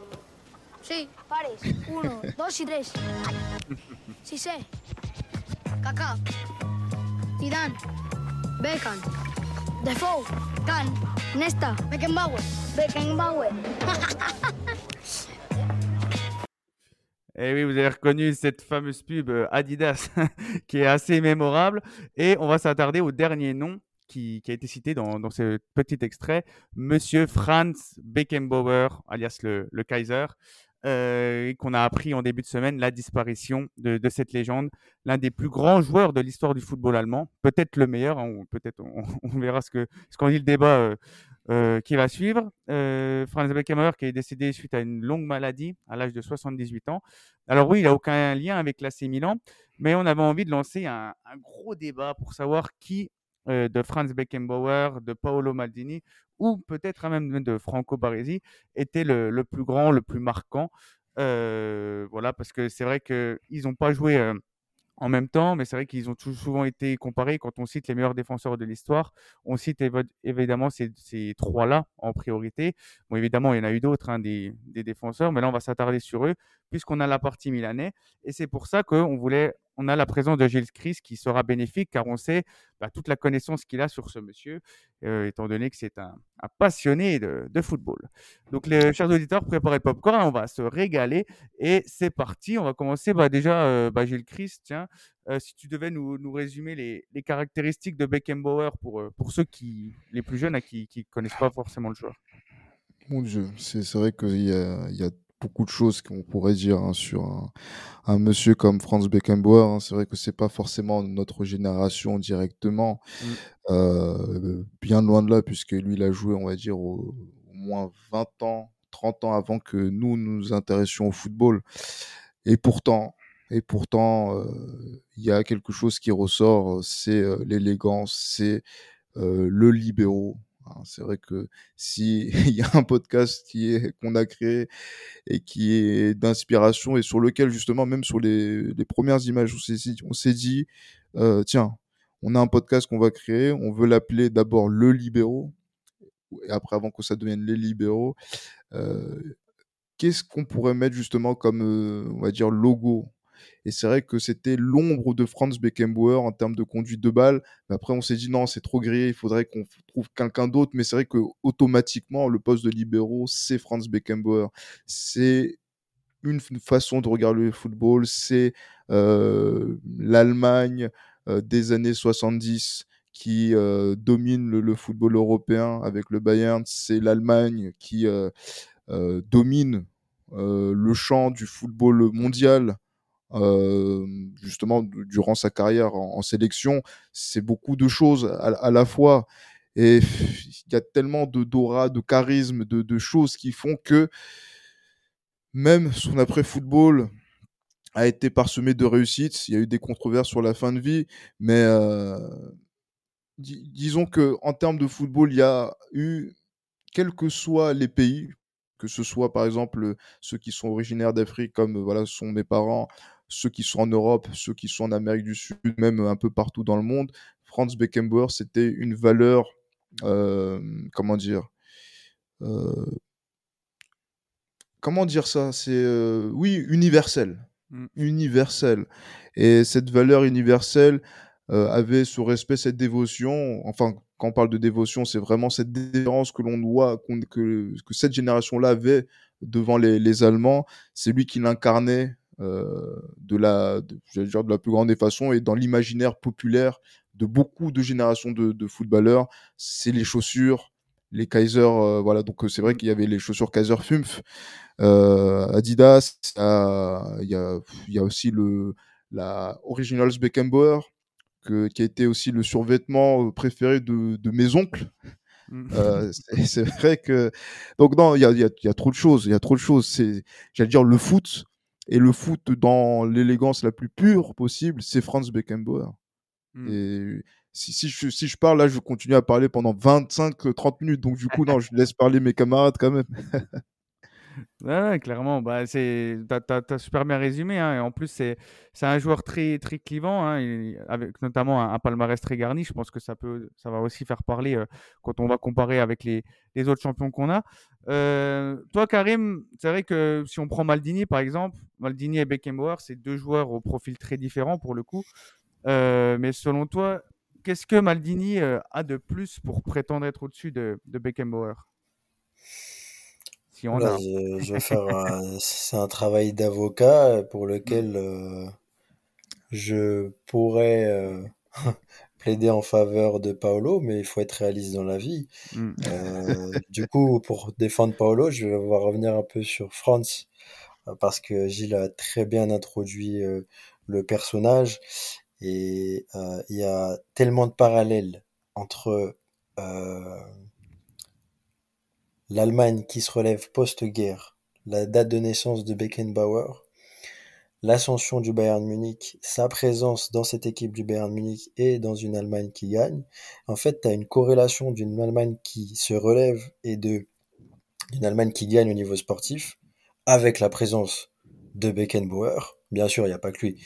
Sí, pares. Uno, dos y tres. Sí sé. Kaká. Zidane. Beckham. Defoe. Nesta. Beckenbauer. Beckenbauer. Et Eh oui, vous avez reconnu cette fameuse pub euh, Adidas qui est assez mémorable. Et on va s'attarder au dernier nom qui, qui a été cité dans, dans ce petit extrait, Monsieur Franz Beckenbauer, alias le, le Kaiser, euh, qu'on a appris en début de semaine la disparition de, cette légende, l'un des plus grands joueurs de l'histoire du football allemand, peut-être le meilleur, hein, peut-être on, verra ce que ce qu'en dit le débat euh, euh, qui va suivre. Euh, Franz Beckenbauer qui est décédé suite à une longue maladie à l'âge de 78 ans. Alors oui, il n'a aucun lien avec l'AC Milan, mais on avait envie de lancer un, gros débat pour savoir qui de Franz Beckenbauer, de Paolo Maldini ou peut-être même de Franco Baresi était le, plus grand, le plus marquant. Euh, voilà, parce que c'est vrai qu'ils n'ont pas joué euh, en même temps, mais c'est vrai qu'ils ont tout souvent été comparés. Quand on cite les meilleurs défenseurs de l'histoire, on cite évidemment ces, ces trois-là en priorité. Bon, évidemment, il y en a eu d'autres, hein, des, des défenseurs, mais là, on va s'attarder sur eux, puisqu'on a la partie milanais. Et c'est pour ça qu'on voulait, on a la présence de Gilles Chris qui sera bénéfique, car on sait bah, toute la connaissance qu'il a sur ce monsieur, euh, étant donné que c'est un, passionné de, football. Donc, les chers auditeurs, préparez le popcorn, on va se régaler. Et c'est parti, on va commencer bah, déjà, euh, bah, Gilles Chris, tiens, euh, si tu devais nous, résumer les, caractéristiques de Beckenbauer pour, pour ceux qui, les plus jeunes, qui ne connaissent pas forcément le joueur. Mon Dieu, c'est vrai qu'il y a beaucoup de choses qu'on pourrait dire hein, sur un, un monsieur comme Franz Beckenbauer. hein. C'est vrai que c'est pas forcément notre génération directement, Mm. euh, bien loin de là, puisque lui, il a joué, on va dire, au, au moins 20 ans, 30 ans avant que nous nous intéressions au football. Et pourtant, et pourtant, euh, il y a quelque chose qui ressort, c'est euh, l'élégance, c'est le libéraux. Hein. C'est vrai que si il y a un podcast qui est qu'on a créé et qui est d'inspiration et sur lequel justement même sur les, les premières images on s'est dit, on s'est dit euh, tiens on a un podcast qu'on va créer on veut l'appeler d'abord le libéraux et après avant que ça devienne les libéraux euh, qu'est-ce qu'on pourrait mettre justement comme euh, on va dire logo? Et c'est vrai que c'était l'ombre de Franz Beckenbauer en termes de conduite de balle. Après, on s'est dit non, c'est trop grillé, il faudrait qu'on trouve quelqu'un d'autre. Mais c'est vrai que automatiquement, le poste de libéraux, c'est Franz Beckenbauer. C'est une façon de regarder le football. C'est euh, l'Allemagne euh, des années 70 qui euh, domine le, football européen avec le Bayern, c'est l'Allemagne qui domine le champ du football mondial justement durant sa carrière en, sélection. C'est beaucoup de choses à, la fois. Et il y a tellement de d'aura, de charisme, de, choses qui font que même son après-football a été parsemé de réussites. Il y a eu des controverses sur la fin de vie, mais euh, di- disons que en termes de football, il y a eu, quels que soient les pays, que ce soit par exemple ceux qui sont originaires d'Afrique, comme voilà sont mes parents, ceux qui sont en Europe, ceux qui sont en Amérique du Sud, même un peu partout dans le monde, Franz Beckenbauer, c'était une valeur, euh, comment dire, euh, comment dire ça? C'est euh, oui, universel. Mm. Universel. Et cette valeur universelle avait ce respect, cette dévotion. Enfin, quand on parle de dévotion, c'est vraiment cette déférence que l'on doit, que, que cette génération-là avait devant les, les Allemands. C'est lui qui l'incarnait de, la, de, dire de la plus grande des façons et dans l'imaginaire populaire de beaucoup de générations de, de footballeurs. C'est les chaussures, les Kaiser, euh, voilà. Donc euh, c'est vrai qu'il y avait les chaussures Kaiser euh, Adidas, euh, il y, a, y a aussi le, la Originals Beckenbauer, que, qui a été aussi le survêtement euh, préféré de, de mes oncles. Mm. Euh, c'est vrai que donc non, il y a, y a- y a trop de choses, il y a trop de choses. C'est, j'allais dire le foot et le foot dans l'élégance la plus pure possible, c'est Franz Beckenbauer. Mm. Et si, si, je, si je parle là, je continue à parler pendant 25-30 minutes. Donc du coup, non, je laisse parler mes camarades quand même. Ouais, clairement, bah, c'est, t'as, super bien résumé, hein, et en plus, c'est, c'est un joueur très, très clivant, hein, avec notamment un, palmarès très garni. Je pense que ça peut, ça va aussi faire parler euh, quand on va comparer avec les, les autres champions qu'on a. Euh, toi, Karim, c'est vrai que si on prend Maldini, par exemple, Maldini et Beckenbauer, c'est deux joueurs au profil très différent pour le coup. Euh, mais selon toi, qu'est-ce que Maldini a de plus pour prétendre être au-dessus de, de Beckenbauer? Si on Là, a. je, je vais faire un, c'est un travail d'avocat pour lequel euh, je pourrais euh, plaider en faveur de Paolo, mais il faut être réaliste dans la vie. Mm. Euh, du coup, pour défendre Paolo, je vais revenir un peu sur Franz, euh, parce que Gilles a très bien introduit euh, le personnage, et euh, il y a tellement de parallèles entre euh, l'Allemagne qui se relève post-guerre, la date de naissance de Beckenbauer, l'ascension du Bayern Munich, sa présence dans cette équipe du Bayern Munich et dans une Allemagne qui gagne. En fait, tu as une corrélation d'une Allemagne qui se relève et de d'une Allemagne qui gagne au niveau sportif avec la présence de Beckenbauer. Bien sûr, il n'y a pas que lui.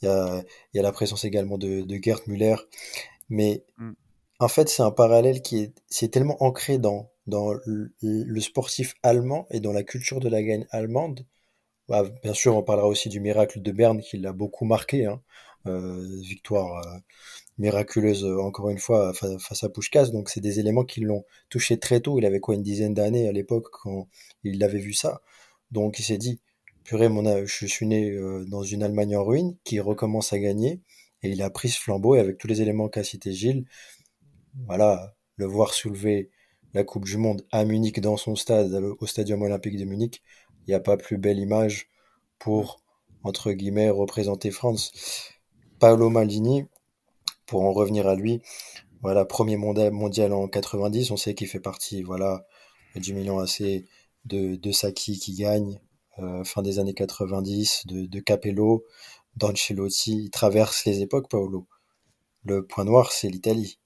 Il y a, il y a la présence également de, de Gerd Müller. Mais Mm. en fait, c'est un parallèle qui est, c'est tellement ancré dans, dans le, sportif allemand et dans la culture de la gagne allemande. Bah, bien sûr, on parlera aussi du miracle de Berne qui l'a beaucoup marqué. Hein. Euh, victoire euh, miraculeuse, euh, encore une fois, fa- face à Puskás. Donc, c'est des éléments qui l'ont touché très tôt. Il avait quoi, une dizaine d'années à l'époque quand il avait vu ça. Donc, il s'est dit, purée, mon, je suis né dans une Allemagne en ruine qui recommence à gagner. Et il a pris ce flambeau et avec tous les éléments qu'a cité Gilles, voilà, le voir soulever la Coupe du Monde à Munich dans son stade, au Stadium Olympique de Munich, il n'y a pas plus belle image pour, entre guillemets, représenter France. Paolo Maldini, pour en revenir à lui, voilà, premier mondial, mondial en 90, on sait qu'il fait partie, voilà, du Milan AC, de, de Sacchi qui gagne, euh, fin des années 90, de, de Capello, d'Ancelotti, il traverse les époques, Paolo. Le point noir, c'est l'Italie.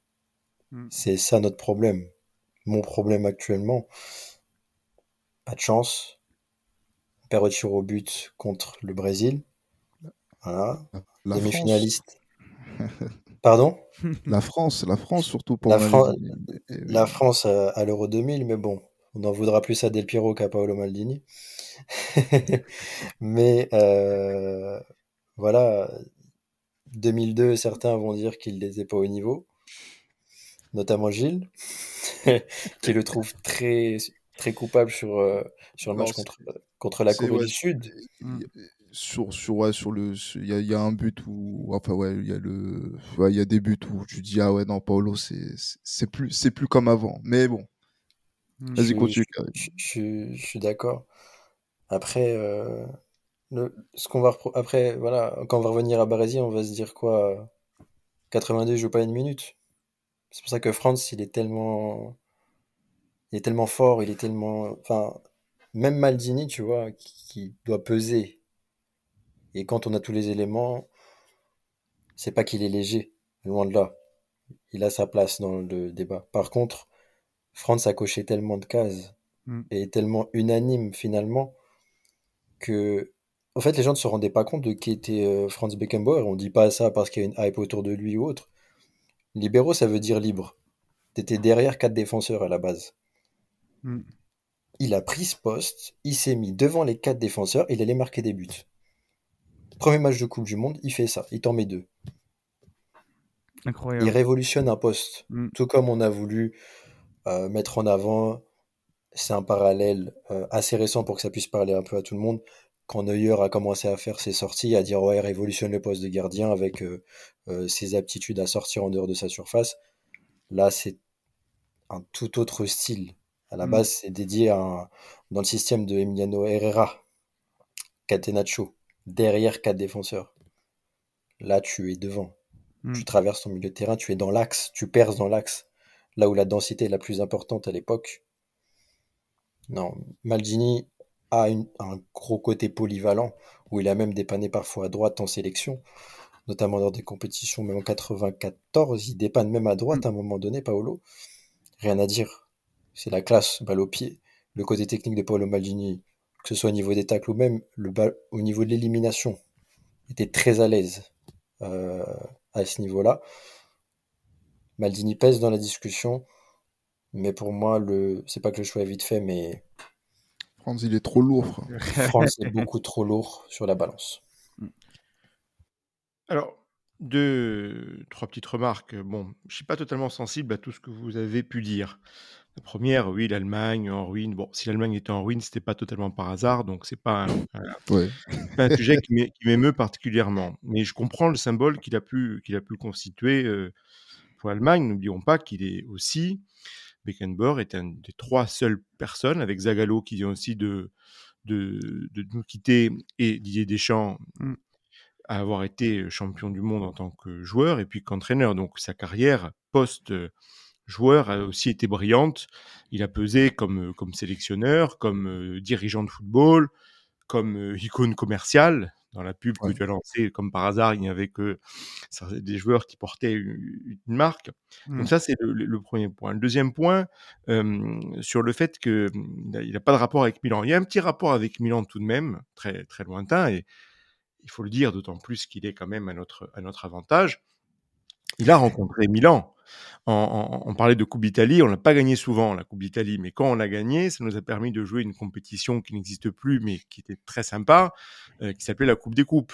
Mm. C'est ça notre problème. Mon problème actuellement, pas de chance. Perd au tir au but contre le Brésil. Voilà. Demi-finaliste. Pardon? la France, la France surtout pour La. Fran- la France à, à l'Euro 2000, mais bon, on en voudra plus à Del Piero qu'à Paolo Maldini. Mais euh, voilà, 2002, certains vont dire qu'il n'était pas au niveau, notamment Gilles, qui le trouve très, très coupable sur, euh, sur le match contre, contre la Corée ouais, du Sud. Mm. sur sur ouais, sur le il y a, y a un but où enfin ouais il y a le ouais, il y a des buts où tu dis ah ouais non Paolo c'est c'est plus c'est plus comme avant mais bon Hmm. vas-y Je, continue je, Karim. je- je- je suis d'accord. Après, euh, le, ce qu'on va après, voilà, quand on va revenir à Barésie, on va se dire quoi? euh, 82 il joue pas une minute. C'est pour ça que France, il est tellement, il est tellement fort, il est tellement, enfin, même Maldini, tu vois, qui, qui doit peser. Et quand on a tous les éléments, c'est pas qu'il est léger, loin de là. Il a sa place dans le débat. Par contre, France a coché tellement de cases Hmm. et est tellement unanime finalement que, en fait, les gens ne se rendaient pas compte de qui était euh, Franz Beckenbauer. On dit pas ça parce qu'il y a une hype autour de lui ou autre. Libéraux, ça veut dire libre. T'étais derrière quatre défenseurs à la base. Hmm. Il a pris ce poste, il s'est mis devant les quatre défenseurs, il allait marquer des buts. Premier match de Coupe du Monde, il fait ça, il t'en met deux. Il Incroyable. révolutionne un poste. Hmm. Tout comme on a voulu euh, mettre en avant, c'est un parallèle euh, assez récent pour que ça puisse parler un peu à tout le monde, quand Neuer a commencé à faire ses sorties, à dire ouais, révolutionne le poste de gardien avec euh, euh, ses aptitudes à sortir en dehors de sa surface. Là, c'est un tout autre style. À la Mm. base, c'est dédié à un- dans le système de Emiliano Herrera, Catenaccio, derrière quatre défenseurs. Là, tu es devant. Mm. Tu traverses ton milieu de terrain, tu es dans l'axe, tu perces dans l'axe. Là où la densité est la plus importante à l'époque. Non, Maldini a une- un gros côté polyvalent, où il a même dépanné parfois à droite en sélection, notamment dans des compétitions, même en 94, il dépanne même à droite à un moment donné, Paolo. Rien à dire. C'est la classe, balle au pied. Le côté technique de Paolo Maldini, que ce soit au niveau des tacles ou même le bal- au niveau de l'élimination, était très à l'aise euh, à ce niveau-là. Maldini pèse dans la discussion, mais pour moi, le... c'est pas que le choix est vite fait, mais Franz il est trop lourd frère. Est beaucoup trop lourd sur la balance. Alors, deux, trois petites remarques. Bon, je suis pas totalement sensible à tout ce que vous avez pu dire. La première, oui, l'Allemagne en ruine. Bon, si l'Allemagne était en ruine, c'était pas totalement par hasard, donc c'est pas un, ouais pas un sujet qui m'émeut particulièrement. Mais je comprends le symbole qu'il a pu, qu'il a pu constituer euh, pour l'Allemagne. N'oublions pas qu'il est aussi, Beckenbauer est un des trois seules personnes, avec Zagallo qui vient aussi de, de, de nous quitter et Didier Deschamps Mm. à avoir été champion du monde en tant que joueur et puis qu'entraîneur. Donc sa carrière post-joueur a aussi été brillante. Il a pesé comme, comme sélectionneur, comme euh, dirigeant de football, comme euh, icône commerciale. Dans la pub Ouais. que tu as lancée, comme par hasard, il n'y avait que des joueurs qui portaient une, une marque. Donc ça, c'est le, premier point. Le deuxième point, euh, sur le fait qu'il n'a pas de rapport avec Milan. Il y a un petit rapport avec Milan tout de même, très, très lointain, et il faut le dire, d'autant plus qu'il est quand même à notre, à notre avantage. Il a rencontré Milan. On, parlait de Coupe d'Italie, on l'a pas gagné souvent, la Coupe d'Italie, mais quand on l'a gagné, ça nous a permis de jouer une compétition qui n'existe plus, mais qui était très sympa, euh, qui s'appelait la Coupe des Coupes.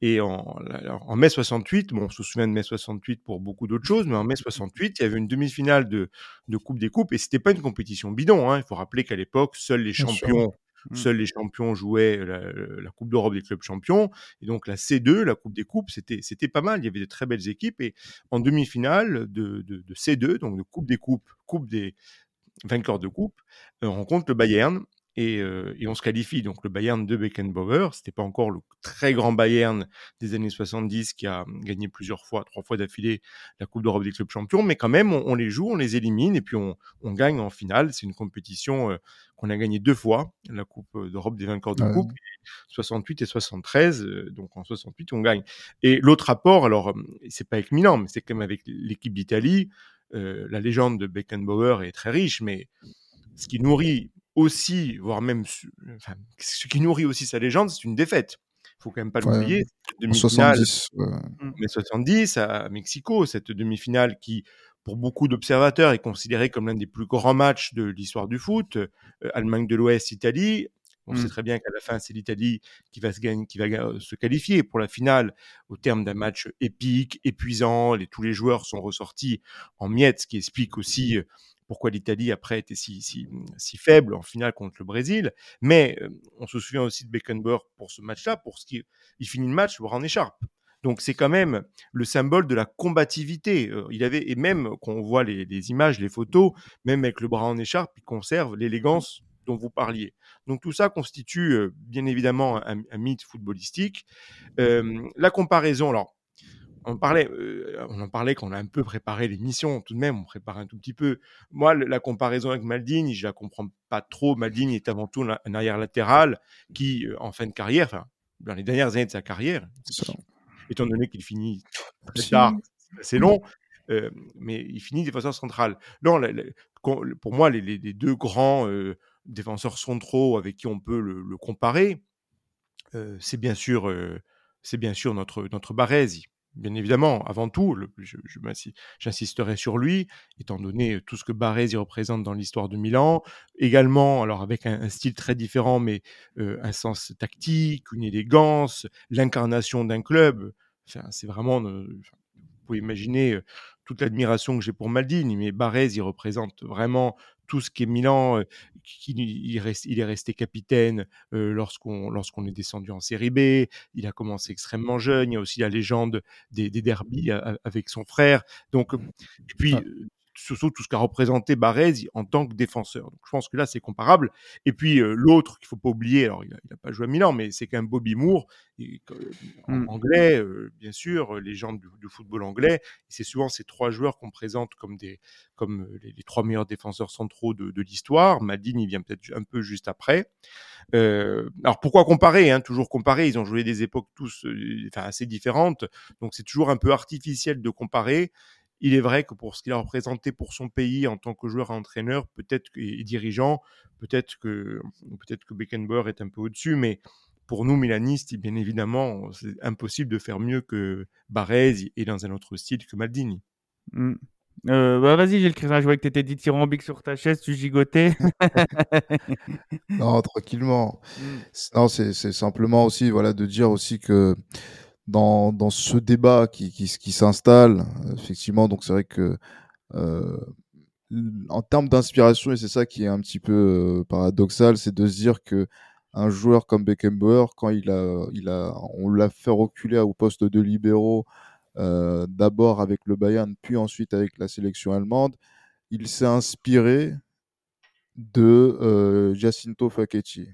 Et en, en mai 68, bon, on se souvient de mai 68 pour beaucoup d'autres choses, mais en mai 68, il y avait une demi-finale de, de Coupe des Coupes, et c'était pas une compétition bidon. Hein. Il faut rappeler qu'à l'époque, seuls les champions Mm. Seuls les champions jouaient la, la Coupe d'Europe des clubs champions. Et donc la C2, la Coupe des Coupes, c'était c'était pas mal. Il y avait de très belles équipes. Et en demi-finale de, de, de C2, donc de Coupe des Coupes, Coupe des vainqueurs de Coupe, euh, on rencontre le Bayern. Et, euh, et on se qualifie. Donc le Bayern de Beckenbauer, c'était pas encore le très grand Bayern des années 70 qui a gagné plusieurs fois, trois fois d'affilée la Coupe d'Europe des clubs champions, mais quand même on, on les joue, on les élimine et puis on, on gagne en finale. C'est une compétition euh, qu'on a gagnée deux fois, la Coupe d'Europe des vainqueurs de Ouais. Coupe, 68 et 73. euh, donc en 68 on gagne. Et l'autre rapport, alors euh, c'est pas avec Milan, mais c'est quand même avec l'équipe d'Italie. La légende de Beckenbauer est très riche, mais ce qui nourrit aussi, voire même, enfin, ce qui nourrit aussi sa légende, c'est une défaite. Il faut quand même pas l'oublier. Demi-finale 70 ouais. mai 70 à Mexico, cette demi-finale qui, pour beaucoup d'observateurs, est considérée comme l'un des plus grands matchs de l'histoire du foot. Euh, Allemagne de l'Ouest, Italie. On sait Mmh. très bien qu'à la fin, c'est l'Italie qui va se gagner, qui va ga- se qualifier pour la finale au terme d'un match épique, épuisant. Les, tous les joueurs sont ressortis en miettes, ce qui explique aussi euh, pourquoi l'Italie après était si, si, si faible en finale contre le Brésil. Mais euh, on se souvient aussi de Beckenbauer pour ce match-là, pour ce qui il finit le match bras en écharpe. Donc c'est quand même le symbole de la combativité. Euh, il avait et même quand on voit les, les images, les photos, même avec le bras en écharpe, il conserve l'élégance dont vous parliez. Donc tout ça constitue euh, bien évidemment un, un mythe footballistique. Euh, la comparaison, alors on parlait, euh, on en parlait quand on a un peu préparé l'émission, tout de même, on prépare un tout petit peu. Moi, le- la comparaison avec Maldini, je la comprends pas trop. Maldini est avant tout un, arrière latéral qui, euh, en fin de carrière, enfin, dans les dernières années de sa carrière, étant donné qu'il finit très Si. tard, c'est assez long, euh, mais il finit défenseur central. Non, la- la- con- pour moi, les, les- les deux grands défenseurs centraux avec qui on peut le, comparer, c'est bien sûr, c'est bien sûr notre notre. Bien évidemment, avant tout, je- j'insisterai sur lui, étant donné tout ce que Baresi représente dans l'histoire de Milan. Également, alors avec un, style très différent, mais un sens tactique, une élégance, l'incarnation d'un club. Enfin, c'est vraiment, vous pouvez imaginer toute l'admiration que j'ai pour Maldini, mais Baresi, représente vraiment tout ce qui est Milan. qui, il, reste, il est resté capitaine lorsqu'on lorsqu'on est descendu en série B. Il a commencé extrêmement jeune. Il y a aussi la légende des, des derbies avec son frère. Donc, euh, et puis, Ah. Surtout tout ce qu'a représenté Baresi en tant que défenseur. Donc, je pense que là, c'est comparable. Et puis, euh, l'autre qu'il faut pas oublier, alors il n'a pas joué à Milan, mais c'est quand même Bobby Moore, et, euh, en Mm. anglais, euh, bien sûr, légende du, du football anglais. C'est souvent ces trois joueurs qu'on présente comme, des, comme les, les trois meilleurs défenseurs centraux de, de l'histoire. Maldini vient peut-être un peu juste après. Alors pourquoi comparer hein, Toujours comparer? Ils ont joué des époques tous enfin, assez différentes, donc c'est toujours un peu artificiel de comparer. Il est vrai que pour ce qu'il a représenté pour son pays en tant que joueur et entraîneur, peut-être que- et dirigeant, peut-être que peut-être que Beckenbauer est un peu au-dessus, mais pour nous Milanistes, bien évidemment, c'est impossible de faire mieux que Baresi et dans un autre style que Maldini. Mm. Euh, bah vas-y, Gilles Christin, je voyais que tu étais dithyrambique sur ta chaise, tu gigotais. Non, tranquillement. Mm. C'est- Non, c'est c'est simplement aussi voilà de dire aussi que dans, ce débat qui, s'installe, effectivement, donc c'est vrai que euh, en termes d'inspiration, et c'est ça qui est un petit peu euh, paradoxal, c'est de se dire que un joueur comme Beckenbauer, quand il a, on l'a fait reculer au poste de libéraux, euh, d'abord avec le Bayern, puis ensuite avec la sélection allemande, il s'est inspiré de euh, Jacinto Facchetti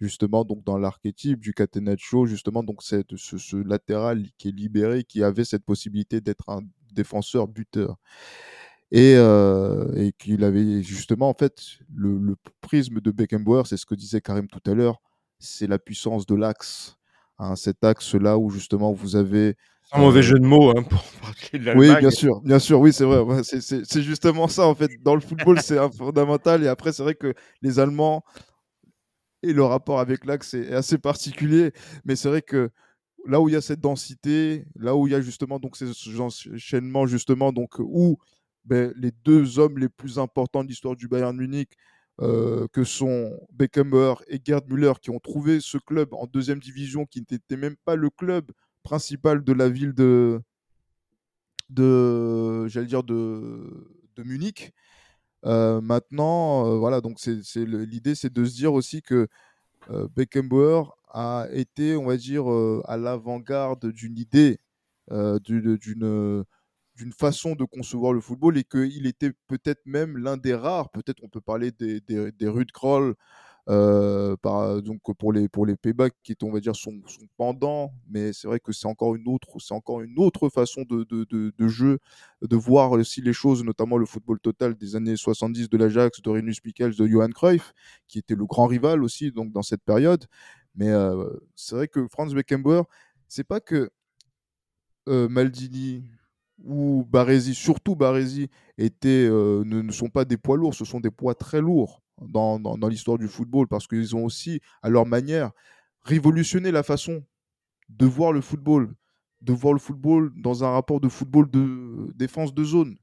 justement donc dans l'archétype du catenaccio justement donc c'est ce, ce latéral qui est libéré qui avait cette possibilité d'être un défenseur buteur et, euh, et qu'il avait justement en fait le, le prisme de Beckenbauer c'est ce que disait Karim tout à l'heure c'est la puissance de l'axe hein, cet axe là où justement vous avez Sans mauvais euh, jeu de mots hein, pour parler de l'Allemagne. oui, bien sûr, bien sûr, oui, c'est vrai. c'est- justement ça, en fait. Dans le football, c'est un fondamental. Et après, c'est vrai que les Allemands le rapport avec l'axe est assez particulier. Mais c'est vrai que là où il y a cette densité, là où il y a justement donc ces enchaînements, justement, donc où ben, les deux hommes les plus importants de l'histoire du Bayern Munich, euh, que sont Beckenbauer et Gerd Müller, qui ont trouvé ce club en deuxième division, qui n'était même pas le club principal de la ville de j'allais dire de, de Munich. Euh, maintenant, euh, voilà, donc l'idée, c'est de se dire aussi que euh, Beckenbauer a été, on va dire, à l'avant-garde d'une idée, d'une façon de concevoir le football et qu'il était peut-être même l'un des rares, peut-être on peut parler des, des, des euh, par, donc pour les pour les Pays-Bas qui est on va dire pendant mais c'est vrai que c'est encore une autre c'est encore une autre façon de, de, de, jeu de voir aussi les choses notamment le football total des années 70 de l'Ajax de Rinus Michels de Johan Cruyff qui était le grand rival aussi donc dans cette période. Mais euh, c'est vrai que Franz Beckenbauer c'est pas que euh, Maldini ou Baresi, surtout Baresi, étaient, euh, ne sont pas des poids lourds, ce sont des poids très lourds dans, dans, l'histoire du football parce qu'ils ont aussi, à leur manière, révolutionné la façon de voir le football, de voir le football dans un rapport de football de défense de zone.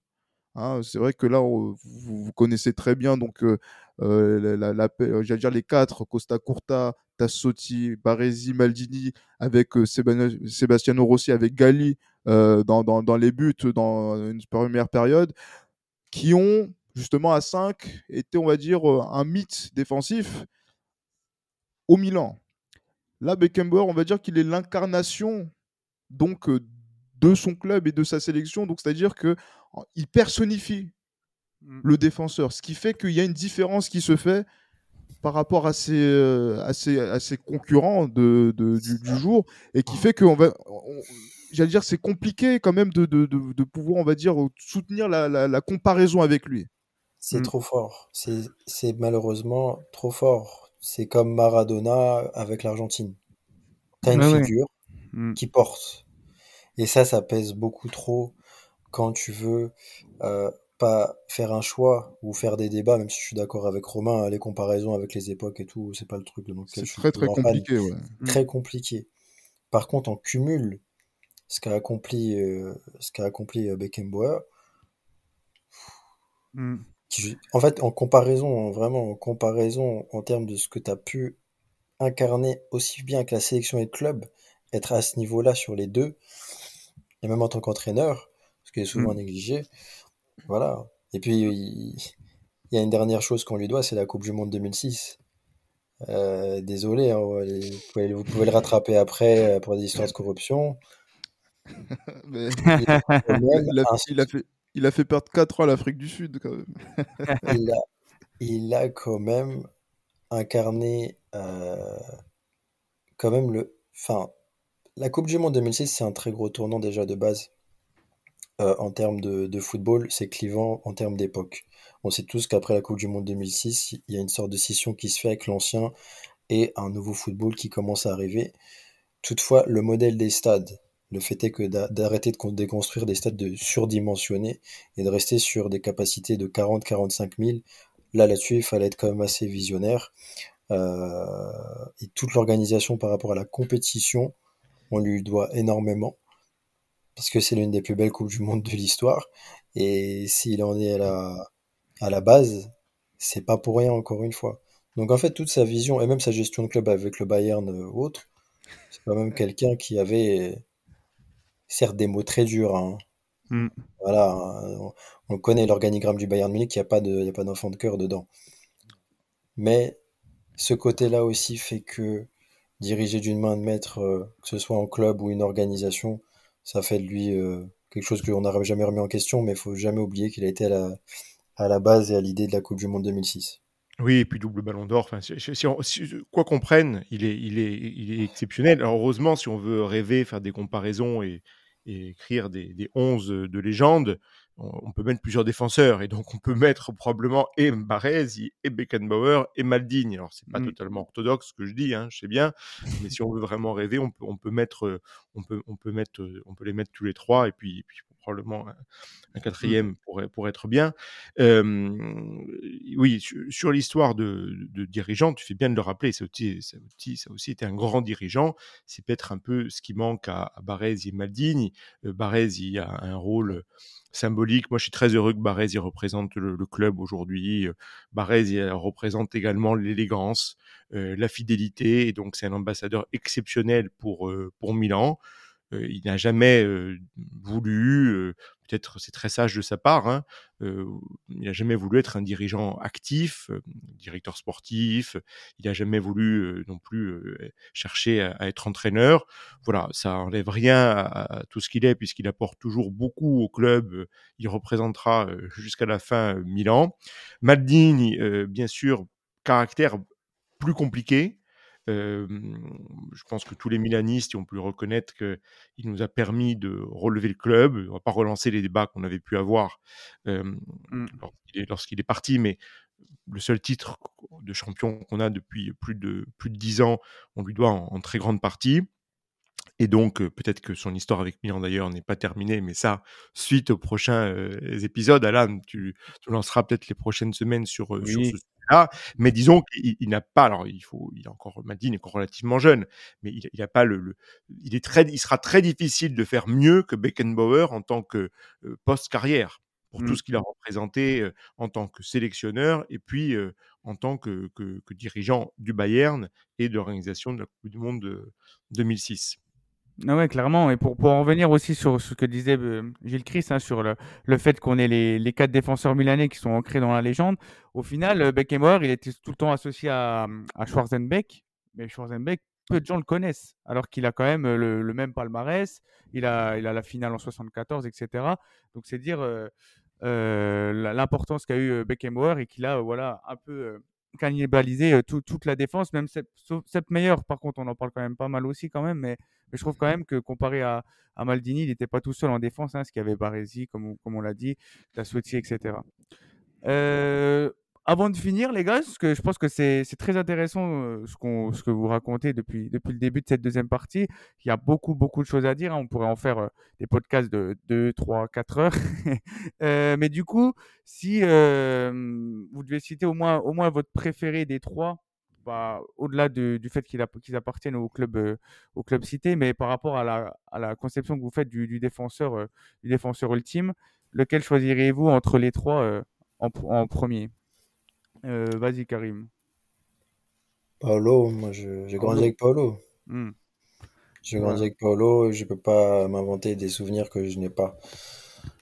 Hein, c'est vrai que là, vous, vous connaissez très bien donc euh, euh, la, la- euh, dire les quatre, Costa Curta, Tassotti, Baresi, Maldini, avec euh, Sebastiano Rossi, avec Gali dans, dans les buts dans une première période, qui ont justement à 5 été, on va dire, euh, un mythe défensif au Milan. Là, Beckenbauer, on va dire qu'il est l'incarnation donc euh, de son club et de sa sélection. Donc, c'est-à-dire que il personnifie Mm. le défenseur, ce qui fait qu'il y a une différence qui se fait par rapport à ses, euh, à ses, à ses concurrents de, de- du, du jour et qui fait que on va, on- j'allais dire, c'est compliqué quand même de, de, de, de pouvoir, on va dire, soutenir la, la, la comparaison avec lui. C'est Mm. trop fort. C'est malheureusement trop fort. C'est comme Maradona avec l'Argentine. T'as une ouais. figure Mm. qui porte. Et ça, ça pèse beaucoup trop quand tu veux euh, pas faire un choix ou faire des débats, même si je suis d'accord avec Romain, les comparaisons avec les époques et tout, c'est pas le truc dans lequel C'est très, très compliqué. Ouais. Très compliqué. Par contre, en cumul, ce qu'a accompli, euh, ce qu'a accompli euh, Beckenbauer, Mm. Qui- en fait, en comparaison, vraiment en comparaison en termes de ce que tu as pu incarner aussi bien que la sélection et le club, être à ce niveau-là sur les deux, et même en tant qu'entraîneur, ce qui est souvent Mm. négligé, voilà. Et puis, il, il y a une dernière chose qu'on lui doit, c'est la Coupe du Monde 2006. Euh, désolé, hein, vous, pouvez, vous pouvez le rattraper après euh, pour des histoires de corruption. Mais Il a quand même il, a, un- il, a fait, il a fait perdre 4 ans à l'Afrique du Sud, quand même. il a, il a quand même incarné euh, quand même le. Enfin, la Coupe du Monde 2006, c'est un très gros tournant déjà de base euh, en termes de, de football. C'est clivant en termes d'époque. On sait tous qu'après la Coupe du Monde 2006, il y a une sorte de scission qui se fait avec l'ancien et un nouveau football qui commence à arriver. Toutefois, le modèle des stades, le fait est que d'a- d'arrêter de con- déconstruire des stades de surdimensionnés et de rester sur des capacités de 40-45 000, là, là-dessus, il fallait être quand même assez visionnaire. Euh, et toute l'organisation par rapport à la compétition, on lui doit énormément parce que c'est l'une des plus belles Coupes du Monde de l'histoire. Et s'il en est à la, à la base, c'est pas pour rien, encore une fois. Donc en fait, toute sa vision et même sa gestion de club avec le Bayern euh, ou autre, c'est quand même quelqu'un qui avait, certes, des mots très durs. hein. Mm. Voilà, on, on connaît l'organigramme du Bayern Munich, il n'y a pas d'enfant de cœur dedans. Mais ce côté-là aussi fait que diriger d'une main de maître, euh, que ce soit en club ou une organisation, ça fait de lui euh, quelque chose qu'on n'aurait jamais remis en question, mais il faut jamais oublier qu'il a été à la, à la base et à l'idée de la Coupe du Monde 2006. Oui, et puis double ballon d'or. Enfin, si- si- si on- si- quoi qu'on prenne, il est, il, est, il est exceptionnel. Alors, heureusement, si on veut rêver, faire des comparaisons et, et écrire des, des 11 de légende, on, peut mettre plusieurs défenseurs. Et donc, on peut mettre probablement et Baresi, et Beckenbauer, et Maldini. Alors, c'est pas Mm. totalement orthodoxe ce que je dis, hein, je sais bien. Mais si on veut vraiment rêver, on peut, on peut, mettre, euh, on peut, on peut, mettre, euh, on peut les mettre tous les trois. Et puis, et puis probablement un, un quatrième pour, pour être bien. Euh, oui, sur, sur l'histoire de, de dirigeant, tu fais bien de le rappeler, ça aussi, ça aussi, ça aussi été un grand dirigeant. C'est peut-être un peu ce qui manque à, à Baresi et Maldini. Euh, Baresi a un rôle symbolique. Moi, je suis très heureux que Baresi représente le, le club aujourd'hui. Euh, Baresi euh, représente également l'élégance, euh, la fidélité, et donc c'est un ambassadeur exceptionnel pour, euh, pour Milan. Euh, il n'a jamais voulu, peut-être c'est très sage de sa part, hein, il n'a jamais voulu être un dirigeant actif, directeur sportif, il n'a jamais voulu non plus chercher à, être entraîneur. Voilà, ça enlève rien à, à tout ce qu'il est, puisqu'il apporte toujours beaucoup au club, il représentera jusqu'à la fin Milan. Maldini, bien sûr, caractère plus compliqué, euh, je pense que tous les Milanistes ont pu reconnaître qu'il nous a permis de relever le club. On va pas relancer les débats qu'on avait pu avoir euh, mm. lorsqu'il est, parti, mais le seul titre de champion qu'on a depuis plus de plus de dix ans, on lui doit en, en très grande partie. Et donc, euh, peut-être que son histoire avec Milan d'ailleurs n'est pas terminée, mais ça, suite aux prochains euh, épisodes, Alan, tu, tu lanceras peut-être les prochaines semaines sur, oui. sur ce là mais disons qu'il il, n'a pas alors il faut il est encore Madine est encore relativement jeune mais il, il a pas le, le, il est très il sera très difficile de faire mieux que Beckenbauer en tant que euh, post carrière pour Mmh. tout ce qu'il a représenté euh, en tant que sélectionneur et puis euh, en tant que, que- que dirigeant du Bayern et de l'organisation de la Coupe du Monde de 2006. Ah ouais, clairement. Et pour, pour en revenir aussi sur ce que disait euh, Gilles Christ, hein, sur le, le fait qu'on ait les, les quatre défenseurs milanais qui sont ancrés dans la légende, au final, euh, Beckenbauer, il était tout le temps associé à, Schwarzenbeck, mais Schwarzenbeck, peu de gens le connaissent, alors qu'il a quand même euh, le, même palmarès, il a, il a la finale en 74, etc. Donc c'est dire euh, l'importance qu'a eu Beckenbauer et qu'il a voilà, un peu cannibalisé euh, tout- toute la défense, même sauf Sepp Meyer, par contre, on en parle quand même pas mal aussi quand même, mais mais je trouve quand même que comparé à, à Maldini, il n'était pas tout seul en défense, hein, parce qu'il y avait Baresi, comme, on- comme on l'a dit, Tassotti, etc. Euh, avant de finir, les gars, parce que je pense que c'est très intéressant euh, ce, ce que vous racontez depuis, le début de cette deuxième partie. Il y a beaucoup, beaucoup de choses à dire. hein. On pourrait en faire euh, des podcasts de 2, 3, 4 heures. Euh, mais du coup, si vous devez citer au moins, votre préféré des trois, bah, au-delà de- du fait qu'ils appartiennent au club, cité, mais par rapport à la, conception que vous faites du, défenseur, ultime, lequel choisiriez-vous entre les trois en premier? Euh, Vas-y, Karim. Paolo, moi j'ai grandi avec Paolo. Hmm. J'ai grandi avec Paolo et je peux pas m'inventer des souvenirs que je n'ai pas.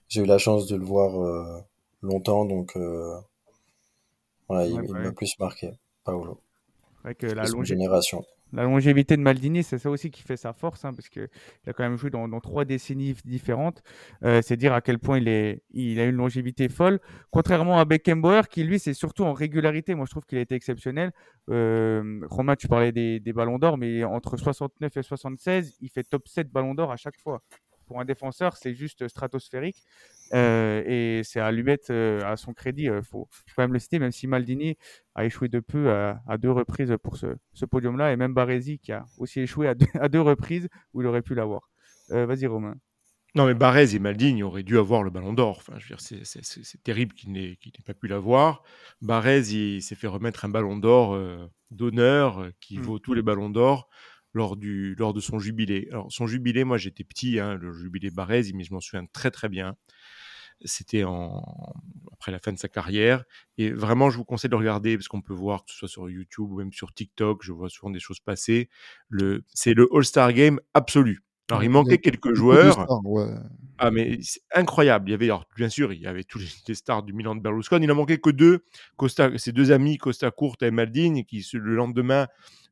J'ai eu la chance de le voir euh, longtemps, donc euh, voilà, il, Ouais, il m'a plus marqué, Paolo, que la, longé- génération. La longévité de Maldini, c'est ça aussi qui fait sa force, hein, parce qu'il a quand même joué dans, trois décennies différentes. Euh, c'est dire à quel point il a une longévité folle. Contrairement à Beckenbauer, qui lui, c'est surtout en régularité. Moi, je trouve qu'il a été exceptionnel. Euh, Romain, tu parlais des, des ballons d'or, mais entre 69 et 76, il fait top 7 ballons d'or à chaque fois. Pour un défenseur, c'est juste stratosphérique. Euh, et c'est à lui mettre euh, à son crédit. Il faut, faut quand même le citer, même si Maldini a échoué de peu à, à deux reprises pour ce, ce podium-là, et même Baresi qui a aussi échoué à deux, à deux reprises où il aurait pu l'avoir. Euh, Vas-y, Romain. Non, mais Barès et Maldini auraient dû avoir le ballon d'or. Enfin, je veux dire, c'est- terrible qu'il n'ait pas pu l'avoir. Barès, il s'est fait remettre un ballon d'or euh, d'honneur euh, qui Mm. vaut tous les ballons d'or lors, du, lors de son jubilé. Alors, son jubilé, moi j'étais petit, hein, le jubilé Barès, mais je m'en souviens très très bien. C'était en... après la fin de sa carrière. Et vraiment, je vous conseille de le regarder parce qu'on peut voir, que ce soit sur YouTube ou même sur TikTok, je vois souvent des choses passer. Le... C'est le All-Star Game absolu. Alors, il manquait quelques joueurs. stars, ouais. Ah, mais c'est incroyable. Il y avait, alors, bien sûr, il y avait tous les, stars du Milan de Berlusconi. Il en manquait que deux. Costa, ses deux amis, Costa Curta et Maldini, qui le lendemain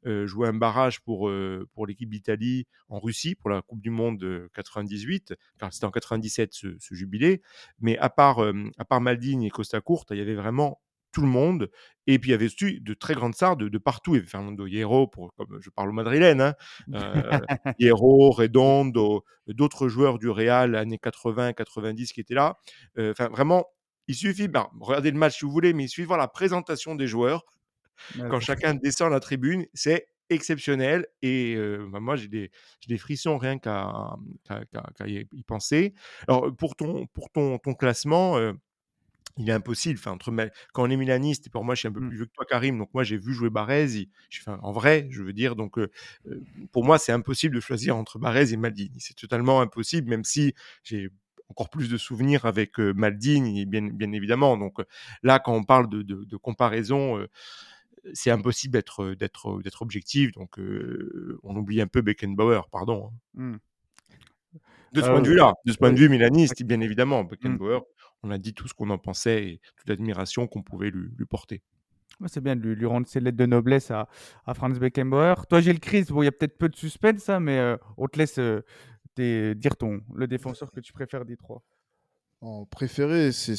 euh, jouaient un barrage pour, euh, pour l'équipe d'Italie en Russie pour la Coupe du Monde euh, 98, car c'était en 97 ce, ce jubilé. Mais à part, euh, à part Maldini et Costa Curta, il y avait vraiment tout le monde. Et puis il y avait aussi de très grandes stars de, de partout. Il y avait Fernando Hierro, pour, comme je parle au madrilène, hein, euh, Hierro, Redondo, d'autres joueurs du Real années 80, 90 qui étaient là. Euh, Enfin, vraiment, il suffit, ben, regardez le match si vous voulez, mais il suffit de voir la présentation des joueurs Quand chacun descend la tribune, c'est exceptionnel. Et euh, ben, moi, j'ai des, frissons rien qu'à y penser. Alors, pour ton, pour ton, ton classement, euh, il est impossible. Enfin, entre quand on est milaniste, et pour moi, je suis un peu Mm. plus vieux que toi, Karim. Donc, moi, j'ai vu jouer. Enfin, en vrai, je veux dire. Donc, euh, pour moi, c'est impossible de choisir entre Baresi et Maldini. C'est totalement impossible, même si j'ai encore plus de souvenirs avec Maldini, bien, bien évidemment. Donc, là, quand on parle de, de, de comparaison, euh, c'est impossible d'être d'être d'être objectif. Donc, euh, on oublie un peu Beckenbauer, pardon. hein. Hmm. De ce Ah point de vue-là, de ce point de vue milaniste, bien évidemment, Hmm. Beckenbauer, on a dit tout ce qu'on en pensait et toute l'admiration qu'on pouvait lui, lui porter. C'est bien de lui, lui rendre ses lettres de noblesse à, à Franz Beckenbauer. Toi, Gilles Chris, bon, il y a peut-être peu de suspense, ça, mais euh, on te laisse dire ton, le défenseur que tu préfères des trois. En préféré, c'est,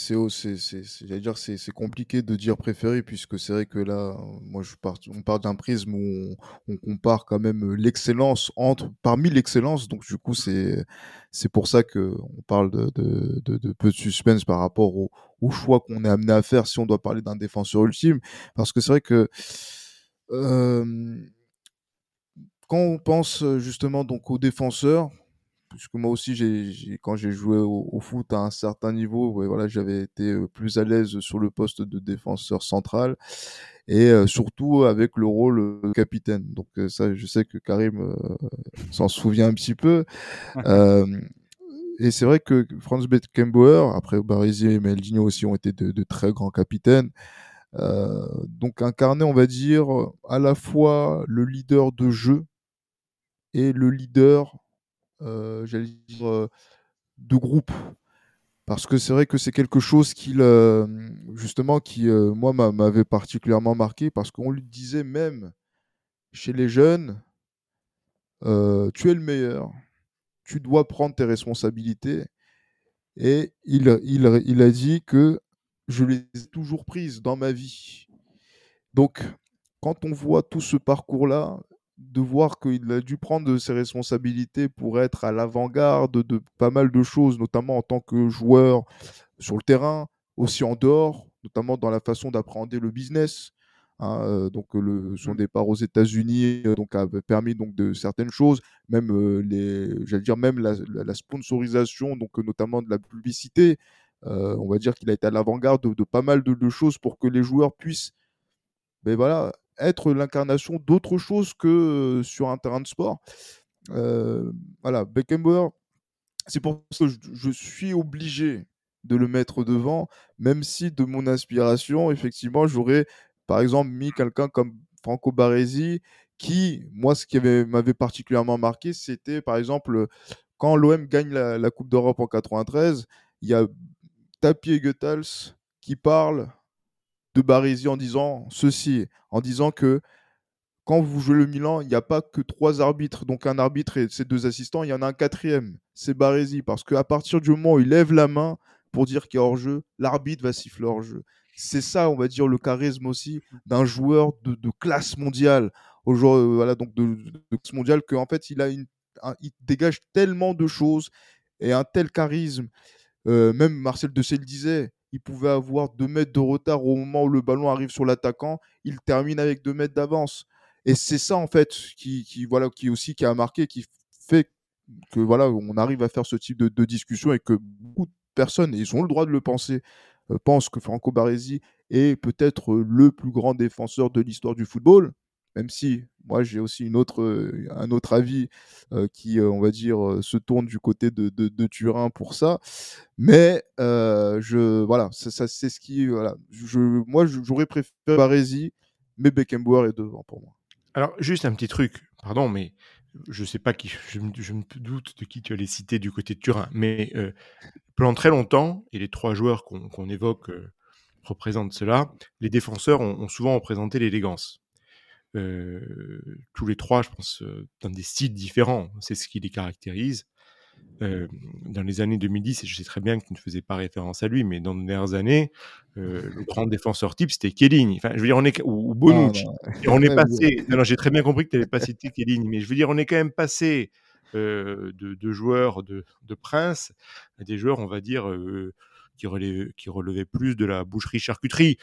dire, c'est, compliqué de dire préféré puisque c'est vrai que là, moi, je pars, on part d'un prisme où on, compare quand même l'excellence entre, parmi l'excellence. Donc, du coup, c'est, c'est pour ça que on parle de, de, de, de peu de suspense par rapport au, au choix qu'on est amené à faire si on doit parler d'un défenseur ultime. Parce que c'est vrai que, euh, quand on pense justement donc aux défenseurs, puisque moi aussi j'ai, quand j'ai joué au, au foot à un certain niveau, ouais, voilà, j'avais été euh, plus à l'aise sur le poste de défenseur central et euh, surtout avec le rôle euh, de capitaine. Donc euh, ça, je sais que Karim euh, s'en souvient un petit peu. Euh, et c'est vrai que Franz Beckenbauer, après Baresi et Maldini aussi ont été de, de très grands capitaines. Euh, donc incarner, on va dire, à la fois le leader de jeu et le leader, euh, j'allais dire, euh, de groupe. Parce que c'est vrai que c'est quelque chose qui, justement, qui, moi, m'avait particulièrement marqué, parce qu'on lui disait même chez les jeunes, tu es le meilleur, tu dois prendre tes responsabilités. Et il, il, il a dit que je les ai toujours prises dans ma vie. Donc, quand on voit tout ce parcours-là, de voir qu'il a dû prendre ses responsabilités pour être à l'avant-garde de pas mal de choses, notamment en tant que joueur sur le terrain, aussi en dehors, notamment dans la façon d'appréhender le business. Hein, euh, donc le, son mmh. départ aux États-Unis euh, donc a permis donc de certaines choses, même euh, les, j'allais dire même la, la, sponsorisation, donc notamment de la publicité. on va dire qu'il a été à l'avant-garde de, de, pas mal de, de, choses pour que les joueurs puissent, ben voilà, être l'incarnation d'autre chose que sur un terrain de sport. voilà, Beckenbauer, c'est pour ça que je, suis obligé de le mettre devant, même si de mon inspiration, effectivement, j'aurais par exemple mis quelqu'un comme Franco Baresi, qui, moi, ce qui m'avait particulièrement marqué, c'était par exemple quand l'OM gagne la, Coupe d'Europe en 93, il y a Tapi et Goethals qui parlent de Baresi en disant ceci, en disant que quand vous jouez le Milan, il n'y a pas que trois arbitres, donc un arbitre et ses deux assistants, il y en a un quatrième, c'est Baresi, parce qu'à partir du moment où il lève la main pour dire qu'il y a hors-jeu, l'arbitre va siffler hors-jeu. C'est ça, on va dire, le charisme aussi d'un joueur de, classe mondiale, au euh, voilà, donc de, classe mondiale, qu'en fait, il, a une, il dégage tellement de choses et un tel charisme. Euh, même Marcel de le disait, il pouvait avoir deux mètres de retard au moment où le ballon arrive sur l'attaquant, il termine avec deux mètres d'avance. Et c'est ça en fait qui, voilà qui aussi a marqué, qui fait que voilà on arrive à faire ce type de, discussion et que beaucoup de personnes, et ils ont le droit de le penser, euh, pensent que Franco Baresi est peut-être le plus grand défenseur de l'histoire du football même si moi j'ai aussi un autre avis qui, on va dire, se tourne du côté de, Turin pour ça. Mais je, voilà, ça, c'est ce qui, voilà, moi j'aurais préféré Baresi, mais Beckenbauer est devant pour moi. Alors juste un petit truc, pardon, mais je sais pas qui, je, me doute de qui tu allais citer du côté de Turin, mais pendant très longtemps, et les trois joueurs qu'on évoque représentent cela, les défenseurs ont souvent représenté l'élégance. Tous les trois, je pense, dans des styles différents. C'est ce qui les caractérise. Euh, dans les années 2010, et je sais très bien que tu ne faisais pas référence à lui, mais dans les dernières années, le grand défenseur type, c'était Kelly. Enfin, je veux dire, on est ou, Bonucci. Et on est passé. Non, j'ai très bien compris que tu n'avais pas cité Kelly, mais je veux dire, on est quand même passé de, de, joueurs de, de prince à des joueurs, on va dire, qui, relevait, qui relevait plus de la boucherie-charcuterie,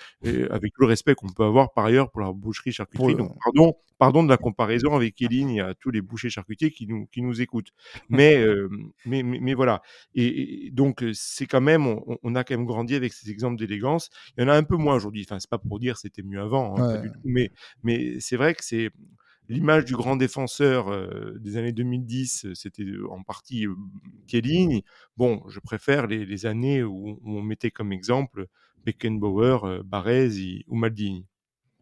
avec le respect qu'on peut avoir par ailleurs pour la boucherie-charcuterie. Donc, pardon, pardon de la comparaison avec Eline et à tous les bouchers charcutiers qui nous, qui nous écoutent. Mais, euh, mais, mais, voilà. Et, donc, c'est quand même, on, a quand même grandi avec ces exemples d'élégance. Il y en a un peu moins aujourd'hui. Enfin, c'est pas pour dire c'était mieux avant, hein, pas du tout. Mais, mais c'est vrai que c'est l'image du grand défenseur euh, des années 2010, euh, c'était en partie euh, Bon, je préfère les, années où, on mettait comme exemple Beckenbauer, Baresi ou Maldini.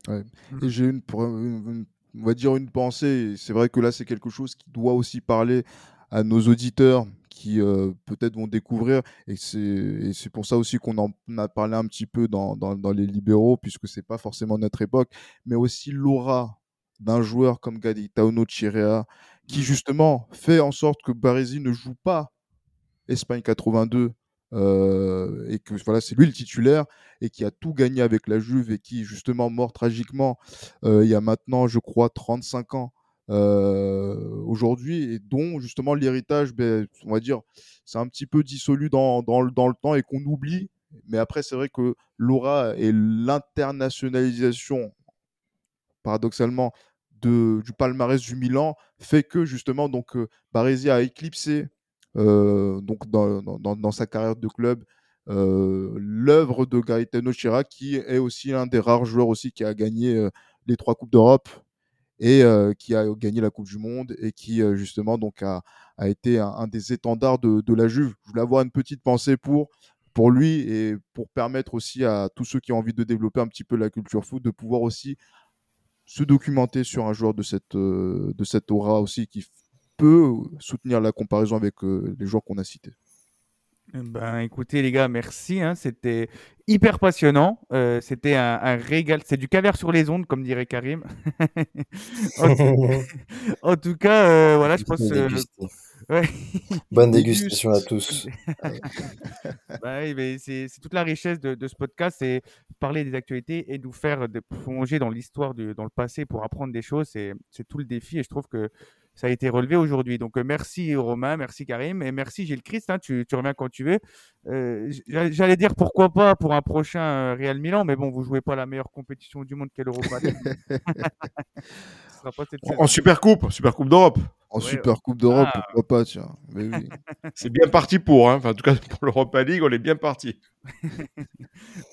Mmh. Et j'ai une, on va dire une pensée. C'est vrai que là, c'est quelque chose qui doit aussi parler à nos auditeurs qui peut-être vont découvrir. Et c'est pour ça aussi qu'on en a parlé un petit peu dans, dans, dans les libéraux, puisque c'est pas forcément notre époque, mais aussi l'aura d'un joueur comme Gaditauno Chirea, qui mmh. justement fait en sorte que Baresi ne joue pas Espagne 82 euh, et que voilà, c'est lui le titulaire et qui a tout gagné avec la Juve et qui justement mort tragiquement euh, il y a maintenant, je crois, 35 ans euh, aujourd'hui et dont justement l'héritage, ben, on va dire, c'est un petit peu dissolu dans, dans, dans le temps et qu'on oublie. Mais après, c'est vrai que l'aura et l'internationalisation paradoxalement, du palmarès du Milan fait que justement donc euh, Baresi a éclipsé euh, donc dans, sa carrière de club euh, l'œuvre de Gaetano Chirac qui est aussi un des rares joueurs aussi qui a gagné les trois coupes d'Europe et qui a gagné la Coupe du Monde et qui justement donc a, été un, des étendards de, de la Juve. Je voulais avoir une petite pensée pour pour lui et pour permettre aussi à tous ceux qui ont envie de développer un petit peu la culture foot de pouvoir aussi se documenter sur un joueur de cette, euh, de cette aura aussi qui peut soutenir la comparaison avec euh, les joueurs qu'on a cités. Ben, écoutez les gars, merci. hein, c'était hyper passionnant. Euh, c'était un, un régal. C'est du caviar sur les ondes, comme dirait Karim. en, tout, en tout cas, euh, voilà, je pense. Bonne dégustation. ouais. Bonne Déguste. dégustation à tous. Bah oui, mais c'est toute la richesse de, de ce podcast, c'est parler des actualités et nous faire de plonger dans l'histoire, dans le passé pour apprendre des choses. C'est tout le défi et je trouve que ça a été relevé aujourd'hui. Donc euh, merci Romain, merci Karim et merci Gilles Christ. hein, tu, tu reviens quand tu veux. Euh, J'allais dire pourquoi pas pour un prochain euh, Real Milan, mais bon, vous jouez pas la meilleure compétition du monde qu'est l'Europa. En Super Coupe, Super Coupe d'Europe. En Ouais, Super Coupe d'Europe, ah. pourquoi pas, tiens. Mais oui. C'est bien parti pour. Hein. Enfin, en tout cas, pour l'Europa League, on est bien parti.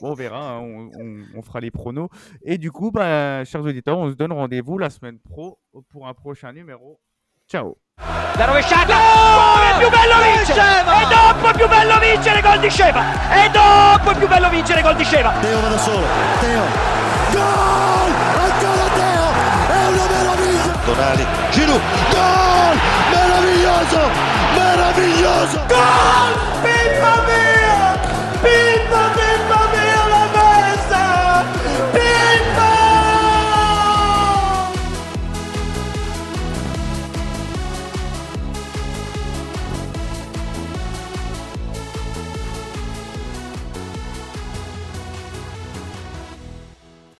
Bon, on verra, hein, on, on- on fera les pronos. Et du coup, bah, chers auditeurs, on se donne rendez-vous la semaine pro pour un prochain numéro. Ciao La rovesciata! Come è più bello vincere! E dopo è più bello vincere gol di Sceva! E dopo è più bello vincere gol di Sceva! Teo va da solo. Teo. Gol! Ancora Teo! È una meraviglia! Tonali, Giroud, maravilhoso! Gol! Gol! -me!